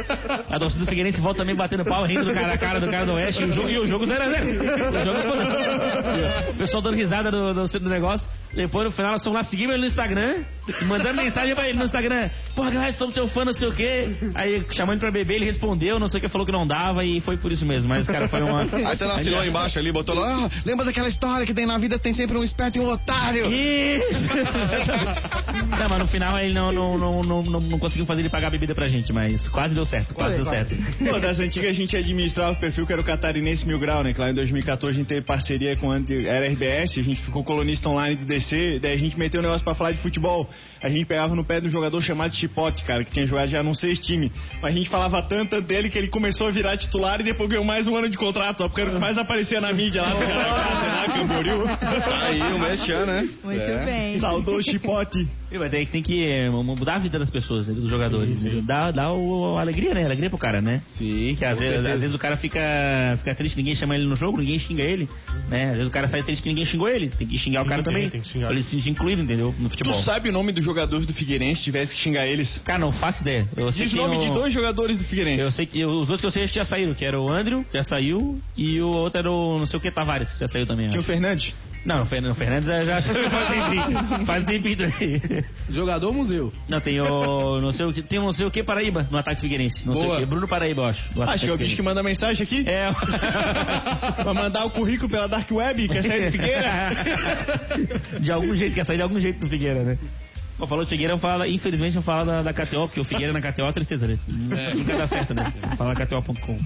A torcida do Figueirense volta também batendo palma, rindo do cara a cara do cara do Oeste. E o jogo, o jogo 0x0. O jogo foda-se. O pessoal dando risada do, do, do negócio. Depois no final nós fomos lá, ele no Instagram, mandando mensagem pra ele no Instagram. Porra, galera, somos teu fã, não sei o quê. Aí chamando ele pra beber, ele respondeu, não sei o que, falou que não dava e foi por isso mesmo. Mas, cara, foi uma. Aí você assinou embaixo ali, botou lá, ah, lembra daquela história que tem na vida, tem sempre um esperto e um otário. Isso! não, mas no final ele não, não, não, não, não, não conseguiu fazer ele pagar a bebida pra gente, mas quase deu certo, quase deu certo. Pô, das antigas a gente administrava o perfil que era o Catarinense Mil Grau, né? Que lá em 2014 a gente teve parceria com a RBS, a gente ficou colunista online do DC, daí a gente meteu um negócio pra falar de futebol. A gente pegava no pé de um jogador chamado Chipote, cara, que tinha jogado já não seis time. Mas a gente falava tanto dele que ele começou a virar titular e depois ganhou mais um ano de contrato, só porque era o que mais aparecia na mídia lá no Caracas, lá, Camboriú. Aí o Mexan, né? Muito É. bem. Saudou Chipote. E, Mas tem, tem que é, mudar a vida das pessoas, né, dos jogadores. Dá, dá o, a alegria, né? Alegria pro cara, né? Sim, Que às vezes, às vezes o cara fica, fica triste, ninguém chama ele no jogo, ninguém xinga ele, né? Às vezes o cara sai triste que ninguém xingou ele, tem que xingar o cara tem, também. tem que xingar. Pra ele se sentir incluído, entendeu? No Tu futebol. sabe o nome dos jogadores do Figueirense se tivesse que xingar eles? Cara, não faço ideia. Eu sei Diz que o nome tem de dois jogadores do Figueirense. Eu sei que os dois que eu sei já saíram, que era o Andrew, já saiu, e o outro era o não sei o que Tavares, que já saiu também. eu Tinha o. Fernandes. Não, o Fernandes é já faz tempinho. Faz tempinho. Jogador museu. Não, tem o. Não sei o que. Tem o não sei o que Paraíba no ataque Figueirense. Não sei Boa. o que. Bruno Paraíba, eu acho. do Acho que é o bicho que manda mensagem aqui. É. pra mandar o currículo pela Dark Web, quer sair do Figueira? de algum jeito, quer sair de algum jeito do Figueira, né? Bom, falou Figueira, eu falo, infelizmente eu falo da, da KTO, porque o Figueira na KTO é tristeza, né? Nunca dá certo, né? Fala KTO.com.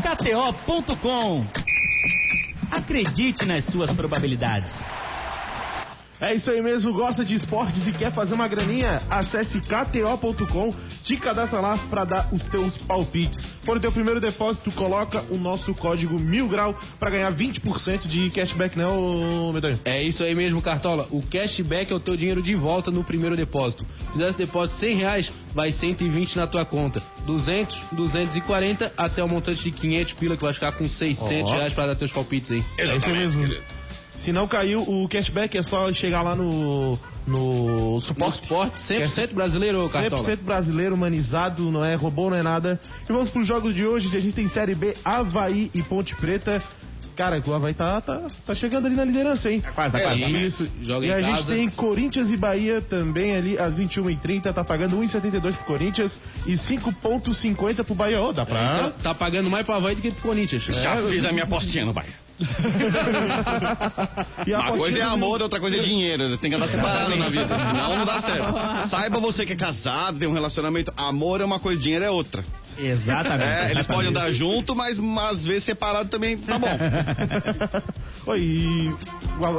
KTO.com Acredite nas suas probabilidades. É isso aí mesmo, gosta de esportes e quer fazer uma graninha? Acesse kto.com, te cadastra lá pra dar os teus palpites. For o teu primeiro depósito, coloca o nosso código mil grau pra ganhar 20% de cashback, né, ô Medonho? É isso aí mesmo, Cartola. O cashback é o teu dinheiro de volta no primeiro depósito. Fizesse depósito 100 reais, vai 120 na tua conta. 200, 240 até o montante de 500 pila que vai ficar com 600 Ó. reais pra dar teus palpites aí. É isso mesmo. Se não caiu o cashback, é só chegar lá no, no No suporte. esporte 100% brasileiro, Cartola. 100% brasileiro, humanizado, não é robô, não é nada. E vamos pros jogos de hoje, que a gente tem Série B, Havaí e Ponte Preta. Cara, o Havaí tá, tá, tá chegando ali na liderança, hein? quase, tá quase. É, isso. Joga e em a gente casa. tem Corinthians e Bahia também ali às 21h30, tá pagando 1,72 pro Corinthians e 5,50 pro Bahia. Ô, dá pra... Isso Tá pagando mais pro Havaí do que pro Corinthians. Já fiz a minha apostinha no bairro. E a Uma coisa é amor, outra coisa é dinheiro. Você tem que andar separado na vida, senão não dá certo. Saiba você que é casado, tem um relacionamento. Amor é uma coisa, dinheiro é outra. Exatamente. É, eles exatamente. podem andar junto, mas às vezes separado também tá bom. Oi, e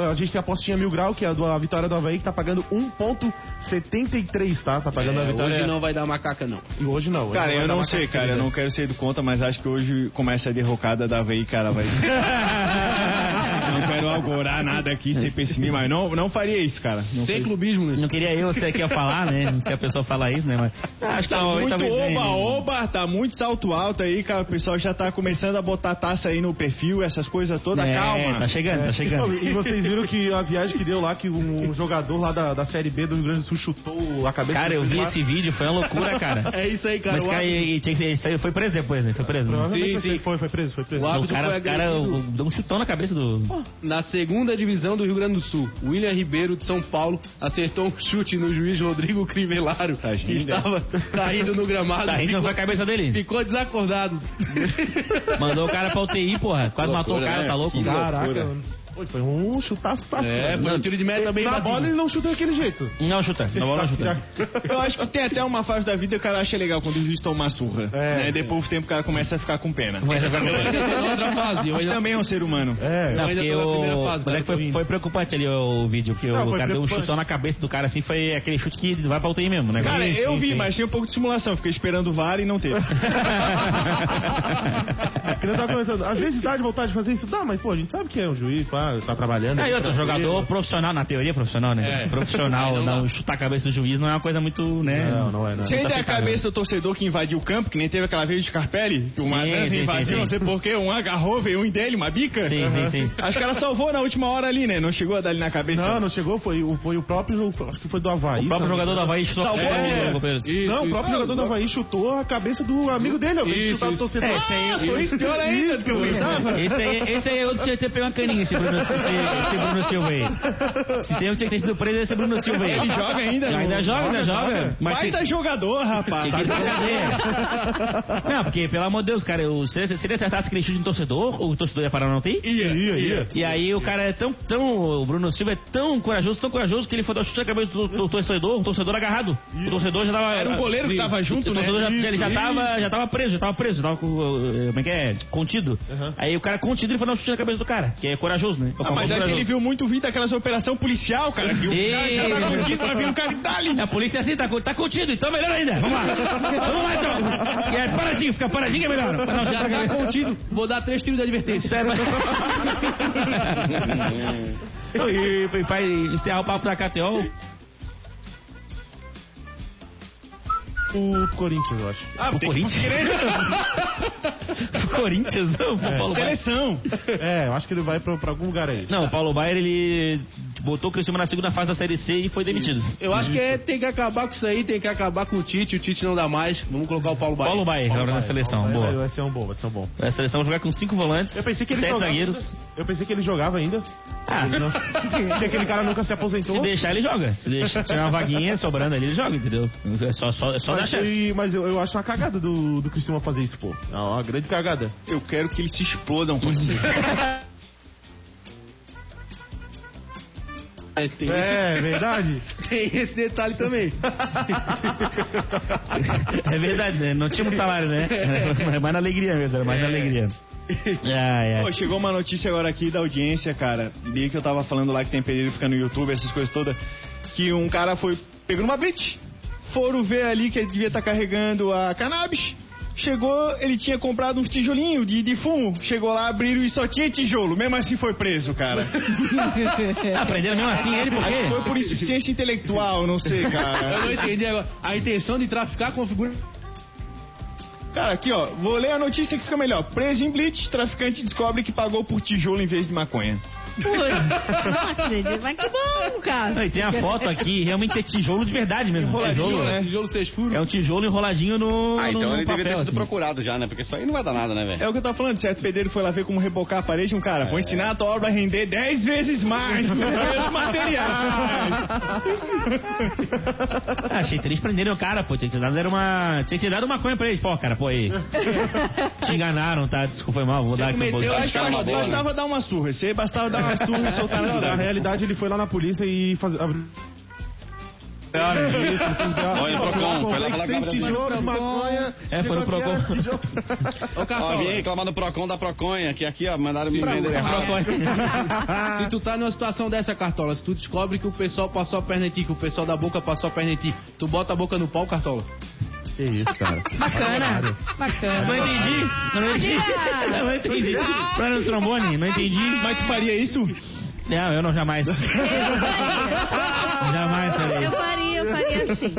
a gente tem a apostinha mil grau, que é a, do, a vitória do Havaí, que tá pagando 1,73, tá? Tá pagando a É, vitória. hoje não vai dar macaca, não. E hoje não. Cara, hoje eu vai dar não sei, cara, eu cacilda. não quero ser do conta, mas acho que hoje começa a derrocada da Havaí, cara, vai... não quero algorar nada aqui sem pessimismo, mas não, não faria isso, cara. Não Sem clubismo, né? Não queria eu ser aqui a falar, né? Não sei se a pessoa fala isso, né? Mas Ah, acho que Tá Havaí muito ganhe, né? oba-oba, tá muito salto alto aí, cara. O pessoal já tá começando a botar taça aí no perfil, essas coisas todas. É, Calma. Tá chegando, tá chegando. E vocês viram que a viagem que deu lá, que um jogador lá da, da Série B do Rio Grande do Sul chutou a cabeça Cara, eu vi Neymar. esse vídeo, foi uma loucura, cara. É isso aí, cara. Mas, O cara, árbitro- e, e tinha que ser, isso aí foi preso depois, né? Foi preso. né? Sim, sim. Foi, foi preso, foi preso. O O cara, foi cara deu um chutão na cabeça do. Na segunda divisão do Rio Grande do Sul, William Ribeiro de São Paulo acertou um chute no juiz Rodrigo Crivellaro, que Tadinho, estava caído no gramado. Tá rindo, não foi a cabeça dele. Ficou desacordado. Mandou o cara pra UTI, porra. Quase matou o Loucura, cara, né? tá louco? Caraca, loucura. mano. Oi, foi um chutaço. É, foi um tiro de meta também. Na batido. bola ele não chuta daquele jeito. Não chuta, na bola não chuta. Eu acho que tem até uma fase da vida que o cara acha legal quando o juiz toma uma surra. É. né? Depois do tempo o cara começa a ficar com pena. Mas é outra fase. Ainda- também é um ser humano. É. Não, ainda porque tô na o. primeira fase, mas é cara, que foi, foi preocupante ali o vídeo, que Não, o cara deu um chutão na cabeça do cara assim, foi aquele chute que vai pra UTI mesmo, né? Cara, Sim, eu sim, vi, sim. mas tinha um pouco de simulação. Fiquei esperando o VAR e não teve. Às vezes dá de vontade de fazer isso, dá, mas pô, a gente sabe que é um juiz, pá, tá trabalhando. É, e outro, jogador profissional, na teoria profissional, né? É. Profissional, Aí não não, chutar a cabeça do juiz não é uma coisa muito, né? Não, não é, não. Se ainda é a aceitável. cabeça do torcedor que invadiu o campo, que nem teve aquela vez de Scarpelli, que o Mazanzi invadiu, sim, não sei porquê, um agarrou, veio um dele, uma bica. Sim, sim, sim. Acho que ela salvou na última hora ali, né? Não chegou a dar ali na cabeça. Não, não chegou, foi, o- foi o próprio acho que foi do Havaí. O próprio jogador do Havaí chutou Salvou, é. Isso, Não, o próprio jogador do Havaí chutou a cabeça do amigo dele, ó. Ele Isso, chutar o torcedor. É, esse aí- Ah, foi pior ainda do que eu pensava. Esse aí, esse aí é outro que tinha que ter pego uma caninha, esse Bruno, esse, esse Bruno Silva aí. Se tem um que tinha que ter sido preso, esse Bruno Silva aí. Ele joga ainda, Ainda não? joga, ainda Joga, joga. Mas Baita jogador, rapaz. tinha que cadeia. Não, porque, pelo amor de Deus, cara, eu, se, ele- se ele acertasse aquele chute no torcedor, o torcedor ia parar não tem? Ia, ia, ia. E aí o cara é tão, tão. O Bruno Silva é tão corajoso, tão corajoso que ele foi dar o chute na cabeça do, do torcedor, o torcedor agarrado. O torcedor já tava. Era um goleiro que tava junto, o torcedor né? já, ele já tava, já tava preso, já tava preso, já tava com. eh, Como é que é? Contido. Aí o cara contido ele foi dar um chute na cabeça do cara, que é corajoso, né? É o Ah, mas acho que ele viu muito vídeo daquelas operação policial, cara. Que o cara já tá contido, vai vir um cara e dá ali. A polícia é assim, tá, tá contido, então melhor ainda. Vamos lá. Vamos lá então. E é paradinho, fica paradinho é melhor. Não, Já tá contido. Vou dar três tiros de advertência. e, e pra encerrar o papo da KTO, O Corinthians, eu acho. Ah, o Corinthians. o Corinthians, não, o Paulo Baier. Seleção. É, eu acho que ele vai pra, pra algum lugar aí. Não, o Paulo Baier, ele botou o Criciúma na segunda fase da Série C e foi demitido. Eu acho que é, tem que acabar com isso aí, tem que acabar com o Tite. O Tite não dá mais. Vamos colocar o Paulo Baier. Paulo Baier, agora na seleção, Vai, vai, boa. vai ser um bom, vai ser um bom. A seleção vai jogar com cinco volantes, Eu pensei que ele sete jogava. zagueiros. Eu pensei que ele jogava ainda. Ah, não- Porque aquele cara nunca se aposentou. se deixar, ele joga. Se deixar, tiver uma vaguinha sobrando ali, ele joga, entendeu? É só, só, é só dar Mas, chance. foi- mas eu, eu acho uma cagada do, do Cristiano fazer isso, pô. É uma grande cagada. Eu quero que eles se explodam, parceiro. É, tem, É, verdade. esse, tem esse detalhe também. É verdade, né? Não tinha muito salário, né? Era mais na alegria mesmo, era mais na alegria. Ai, ai. Pô, chegou uma notícia agora aqui da audiência, cara. Li que eu tava falando lá que tem pedreiro fica no YouTube, essas coisas todas. Que um cara foi. pegou numa blitz. Foram ver ali que ele devia estar carregando a cannabis. Chegou, ele tinha comprado uns tijolinhos de, de fumo. Chegou lá, abriram e só tinha tijolo. Mesmo assim foi preso, cara. Aprenderam mesmo assim ele, por Acho que foi quê? por insuficiência intelectual, não sei, Eu cara. não entendi agora. A intenção de traficar com a figura. Cara, aqui ó, vou ler a notícia que fica melhor. Preso em Blitz, traficante descobre que pagou por tijolo em vez de maconha. Putz, não acredito. Mas que bom, cara. Não, e tem a foto aqui, realmente é tijolo de verdade mesmo. Enroladinho, Tijolo, né? Tijolo seis furos. É um tijolo enroladinho no, Ah, então no ele papel, deveria ter sido assim. procurado já, né? Porque isso aí não vai dar nada, né, velho? É o que eu tava falando, certo pedreiro foi lá ver como rebocar a parede, um cara, vou ensinar a tua obra a render 10 vezes mais com os mesmos materiais. Ah, achei triste prenderem o cara, pô. Tinha que ter dado, era uma... Tinha que ter dado maconha pra eles. Pô, cara, pô aí. Te enganaram, tá? Desculpa, foi mal. Vou dar aqui um pouco. Eu acho que bastava, né? bastava dar uma surra, você bastava dar uma surra e soltar na Na cidade. realidade, ele foi lá na polícia e fazer. abrir- Olha, Procon, foi lá falar com maconha. É, foi no Procon. Ô, vim reclamar do Procon da Proconha, que aqui, ó, mandaram me vender errado. se tu tá numa situação dessa, Cartola, se tu descobre que o pessoal passou a perna em ti, que o pessoal da boca passou a perna em ti, tu bota a boca no pau, Cartola? Que isso, cara. Bacana. Não Bacana. entendi. Não entendi. Não entendi. Pra no trombone, não entendi. Mas tu faria isso? Não, eu não jamais. Jamais farei Eu isso. faria, eu faria assim.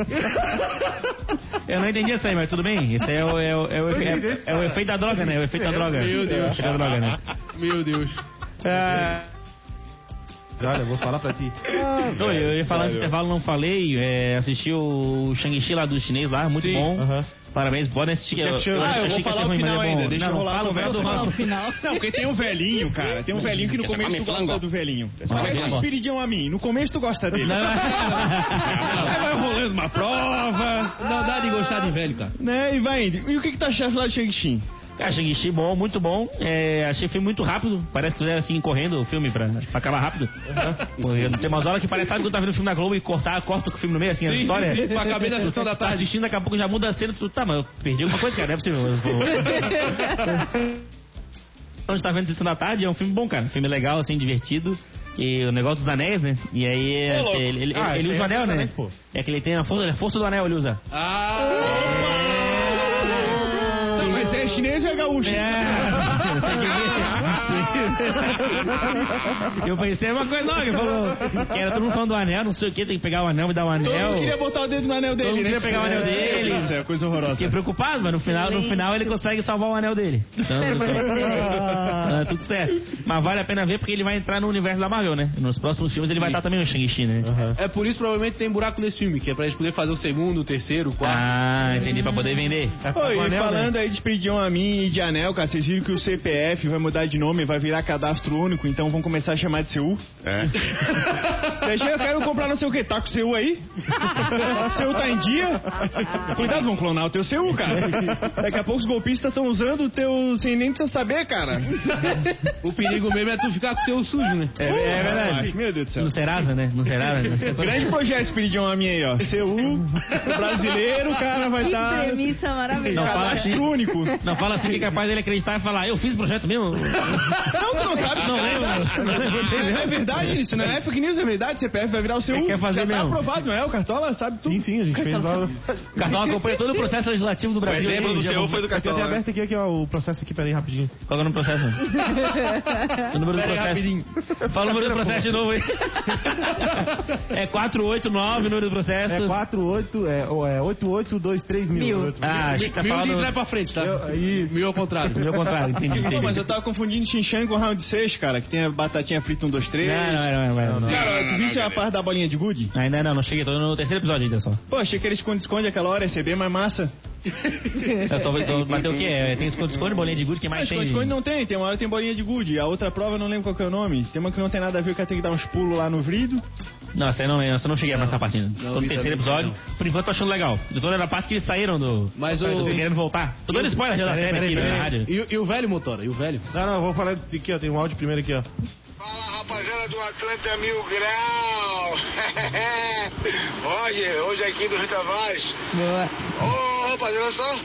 Eu não entendi isso aí, mas tudo bem. Isso aí é o, é o, é o, é- é o efeito da droga, né? É o efeito da droga. Meu Deus. É o efeito da droga, né? Meu Deus. Ah, Olha, eu vou falar pra ti. Não, eu ia falar nesse intervalo, não falei. É, assisti o Shang-Chi lá do chinês lá, muito Sim. bom. Aham. Parabéns, podem assistir. Eu, eu, Ah, eu vou falar o final é ainda, deixa não, eu rolar o final do final. Não, porque tem um velhinho, cara. Tem um velhinho que no começo tu tocar gosta do velhinho. Ah, Parece vamos um lá. espiridião a mim. No começo tu gosta dele. Aí vai rolando uma prova, Não dá de gostar de velho, cara. né? E vai indo. E o que que tu achaste lá de Shang-Chi? Cara, Shang-Chi bom, muito bom. É, achei o filme muito rápido. Parece que fizeram assim, correndo o filme pra, pra acabar rápido. Porque Tem umas horas que parece, sabe quando tá vendo o filme da Globo e cortar, corta o filme no meio, assim, a Sim, história. sim, sim. Eu acabei da sessão da Tá tarde. assistindo, daqui a pouco já muda a cena, tu, tá, mas eu perdi alguma coisa, cara, não é possível. Então a gente tá vendo Sessão da Tarde, é um filme bom, cara. Um filme legal, assim, divertido. E o negócio dos anéis, né? E aí é, ele, ele, Ah, ele usa o é anel, né? anéis. É que ele tem a força, a força do anel, ele usa. Não, é chinês ou é gaúcho? Eu pensei uma coisa, não, ele falou que era todo mundo falando do anel, não sei o que, tem que pegar o anel, me dar o Todo anel. mundo queria botar o dedo no anel dele, mundo né? queria pegar o anel dele. Isso é coisa horrorosa. Fiquei preocupado, mas no final, no final ele consegue salvar o anel dele. Então, então, tudo certo. Mas vale a pena ver porque ele vai entrar no universo da Marvel, né? Nos próximos filmes ele vai estar também o Shang-Chi, né? É por isso provavelmente tem buraco nesse filme, que é pra gente poder fazer o segundo, o terceiro, o quarto. Ah, entendi, pra poder vender. Oi, e anel, falando aí de Espiridião a mim e de anel, cara, vocês viram que o CPF vai mudar de nome, vai virar cadastro único, então vão começar a chamar de CU? É. Deixa eu quero comprar não sei o que, tá com o CU aí? O CU tá em dia? Cuidado, vão clonar o teu CU, cara. Daqui a pouco os golpistas estão usando o teu sem nem precisa saber, cara. O perigo mesmo é tu ficar com o seu sujo, né? É, é verdade. Meu Deus do céu. No Serasa, né? No Serasa. né? Grande projeto Espiridião a mim aí, ó. CU, brasileiro, o cara vai Que estar... premissa maravilhosa. Não fala assim. Cadastro único. Não fala assim que é capaz dele acreditar e falar, eu fiz o projeto mesmo. Não, tu não sabe. Não é verdade. Não isso, não é fake news, é verdade. CPF vai virar o seu. Ele quer fazer Já tá mesmo. aprovado, não é? O Cartola sabe tudo. Sim, sim, a gente fez lá. O Cartão acompanha todo o processo legislativo do Brasil. exemplo do seu foi do Eu tenho Cartola. né? aberto aqui, aqui, ó, o processo aqui, peraí, rapidinho. Qual é o número do processo? O número do processo. rapidinho. Fala o número do processo de novo aí. É 489 o número do processo. É 48, é, ou é 8823 mil. Mil. Ah, achei que tá Mil de falando... trás pra frente, tá? Eu- aí- Mil ao contrário. Meu contrário, entendi, entendi. mas eu tava confundindo Xinxang com Round 6, cara, que tem a batatinha frita 1, 2, 3. Não, não, não, não, não. Cara, tu viste a parte da bolinha de gude? Ainda não, não cheguei, tô no terceiro episódio ainda só. Pô, achei que ele esconde-esconde aquela hora, ia ser bem mais massa. Eu tô, tô bateu o quê? É, Tem esconde-esconde, bolinha de gude, quem mais tem? esconde-esconde não tem, tem uma hora tem bolinha de gude. A outra prova eu não lembro qual que é o nome. Tem uma que não tem nada a ver, o cara tem que dar uns pulos lá no vrido. Não, essa aí não lembro, essa eu não cheguei nessa parte ainda. não Tô no terceiro episódio. Por enquanto tô achando legal. Eu tô lendo a parte que eles saíram do. Mas Eu tô o... querendo voltar. Tô dando spoiler já da série aqui na rádio. E, o- e o velho, motora? E o velho? Não, não, vou falar aqui, ó, tem um áudio primeiro aqui, ó. Fala rapaziada do Atlanta Mil Grau! Roger, hoje aqui do Rio Tavares. Boa. Ô rapaziada, olha só.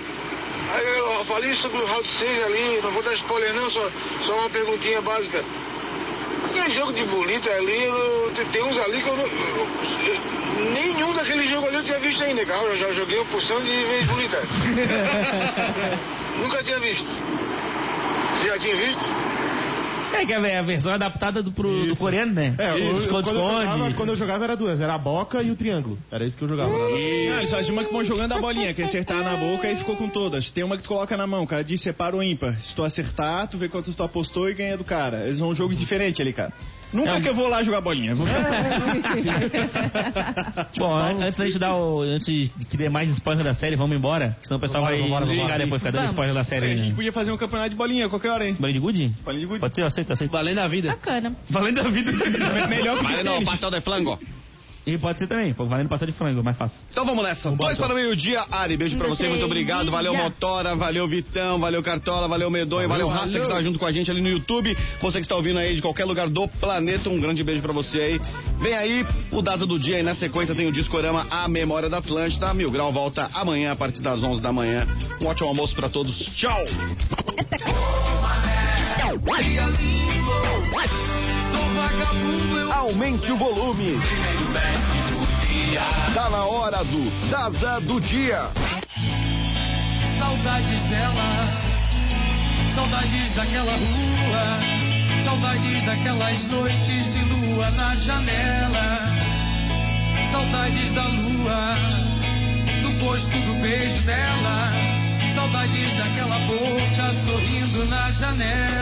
Aí eu falei sobre o round 6 ali, não vou dar spoiler não, só, só uma perguntinha básica. Aquele jogo de bolita ali, tem- uns ali que eu não. eu- eu- nenhum daquele jogo ali eu tinha visto ainda, cara. Eu já joguei uma porção de vezes bolita. Nunca tinha visto. Você já tinha visto? É que é a versão adaptada do, pro, do Isso. coreano, né? É, eu- Esconde, quando, eu jogava, quando eu jogava era duas, era a boca e o triângulo. Era isso que eu jogava. Não, eles fazem uma que vão jogando a bolinha, que acertar na boca e ficou com todas. Tem uma que tu coloca na mão, cara, diz separa o ímpar. Se tu acertar, tu vê quanto tu apostou e ganha do cara. Eles vão um jogo diferente ali, cara. Nunca É que eu vou lá jogar bolinha. Vou... Bom, an- antes da gente dar o. Antes que dê mais spoiler da série, vamos embora. Senão o pessoal vai vambora, depois, ficar dando spoiler da série. a gente podia fazer um campeonato de bolinha a qualquer hora, hein? Bolinha de gude? Bolinha de gude. Pode ser, eu aceito, aceito. Valendo a vida. Bacana. Valendo a vida. Melhor que Vale não, tênis. pastel de flango. E pode ser também, pô, valendo passar de frango, mais fácil. Então vamos nessa. Dois para o meio-dia. Ari, beijo pra Um, você, três, muito obrigado. Valeu, já. Motora, valeu, Vitão, valeu, Cartola, valeu, Medonho, valeu, Rasta, que está junto com a gente ali no YouTube. Você que está ouvindo aí de qualquer lugar do planeta, um grande beijo pra você aí. Vem aí o Data do Dia e na sequência tem o Discorama A Memória da Atlântida. Mil Grau volta amanhã a partir das 11 da manhã. Um ótimo almoço pra todos. Tchau! Aumente o volume. Tá na hora do Daza do Dia. Saudades dela, saudades daquela rua, saudades daquelas noites de lua na janela, saudades da lua, do gosto do beijo dela, saudades daquela boca sorrindo na janela.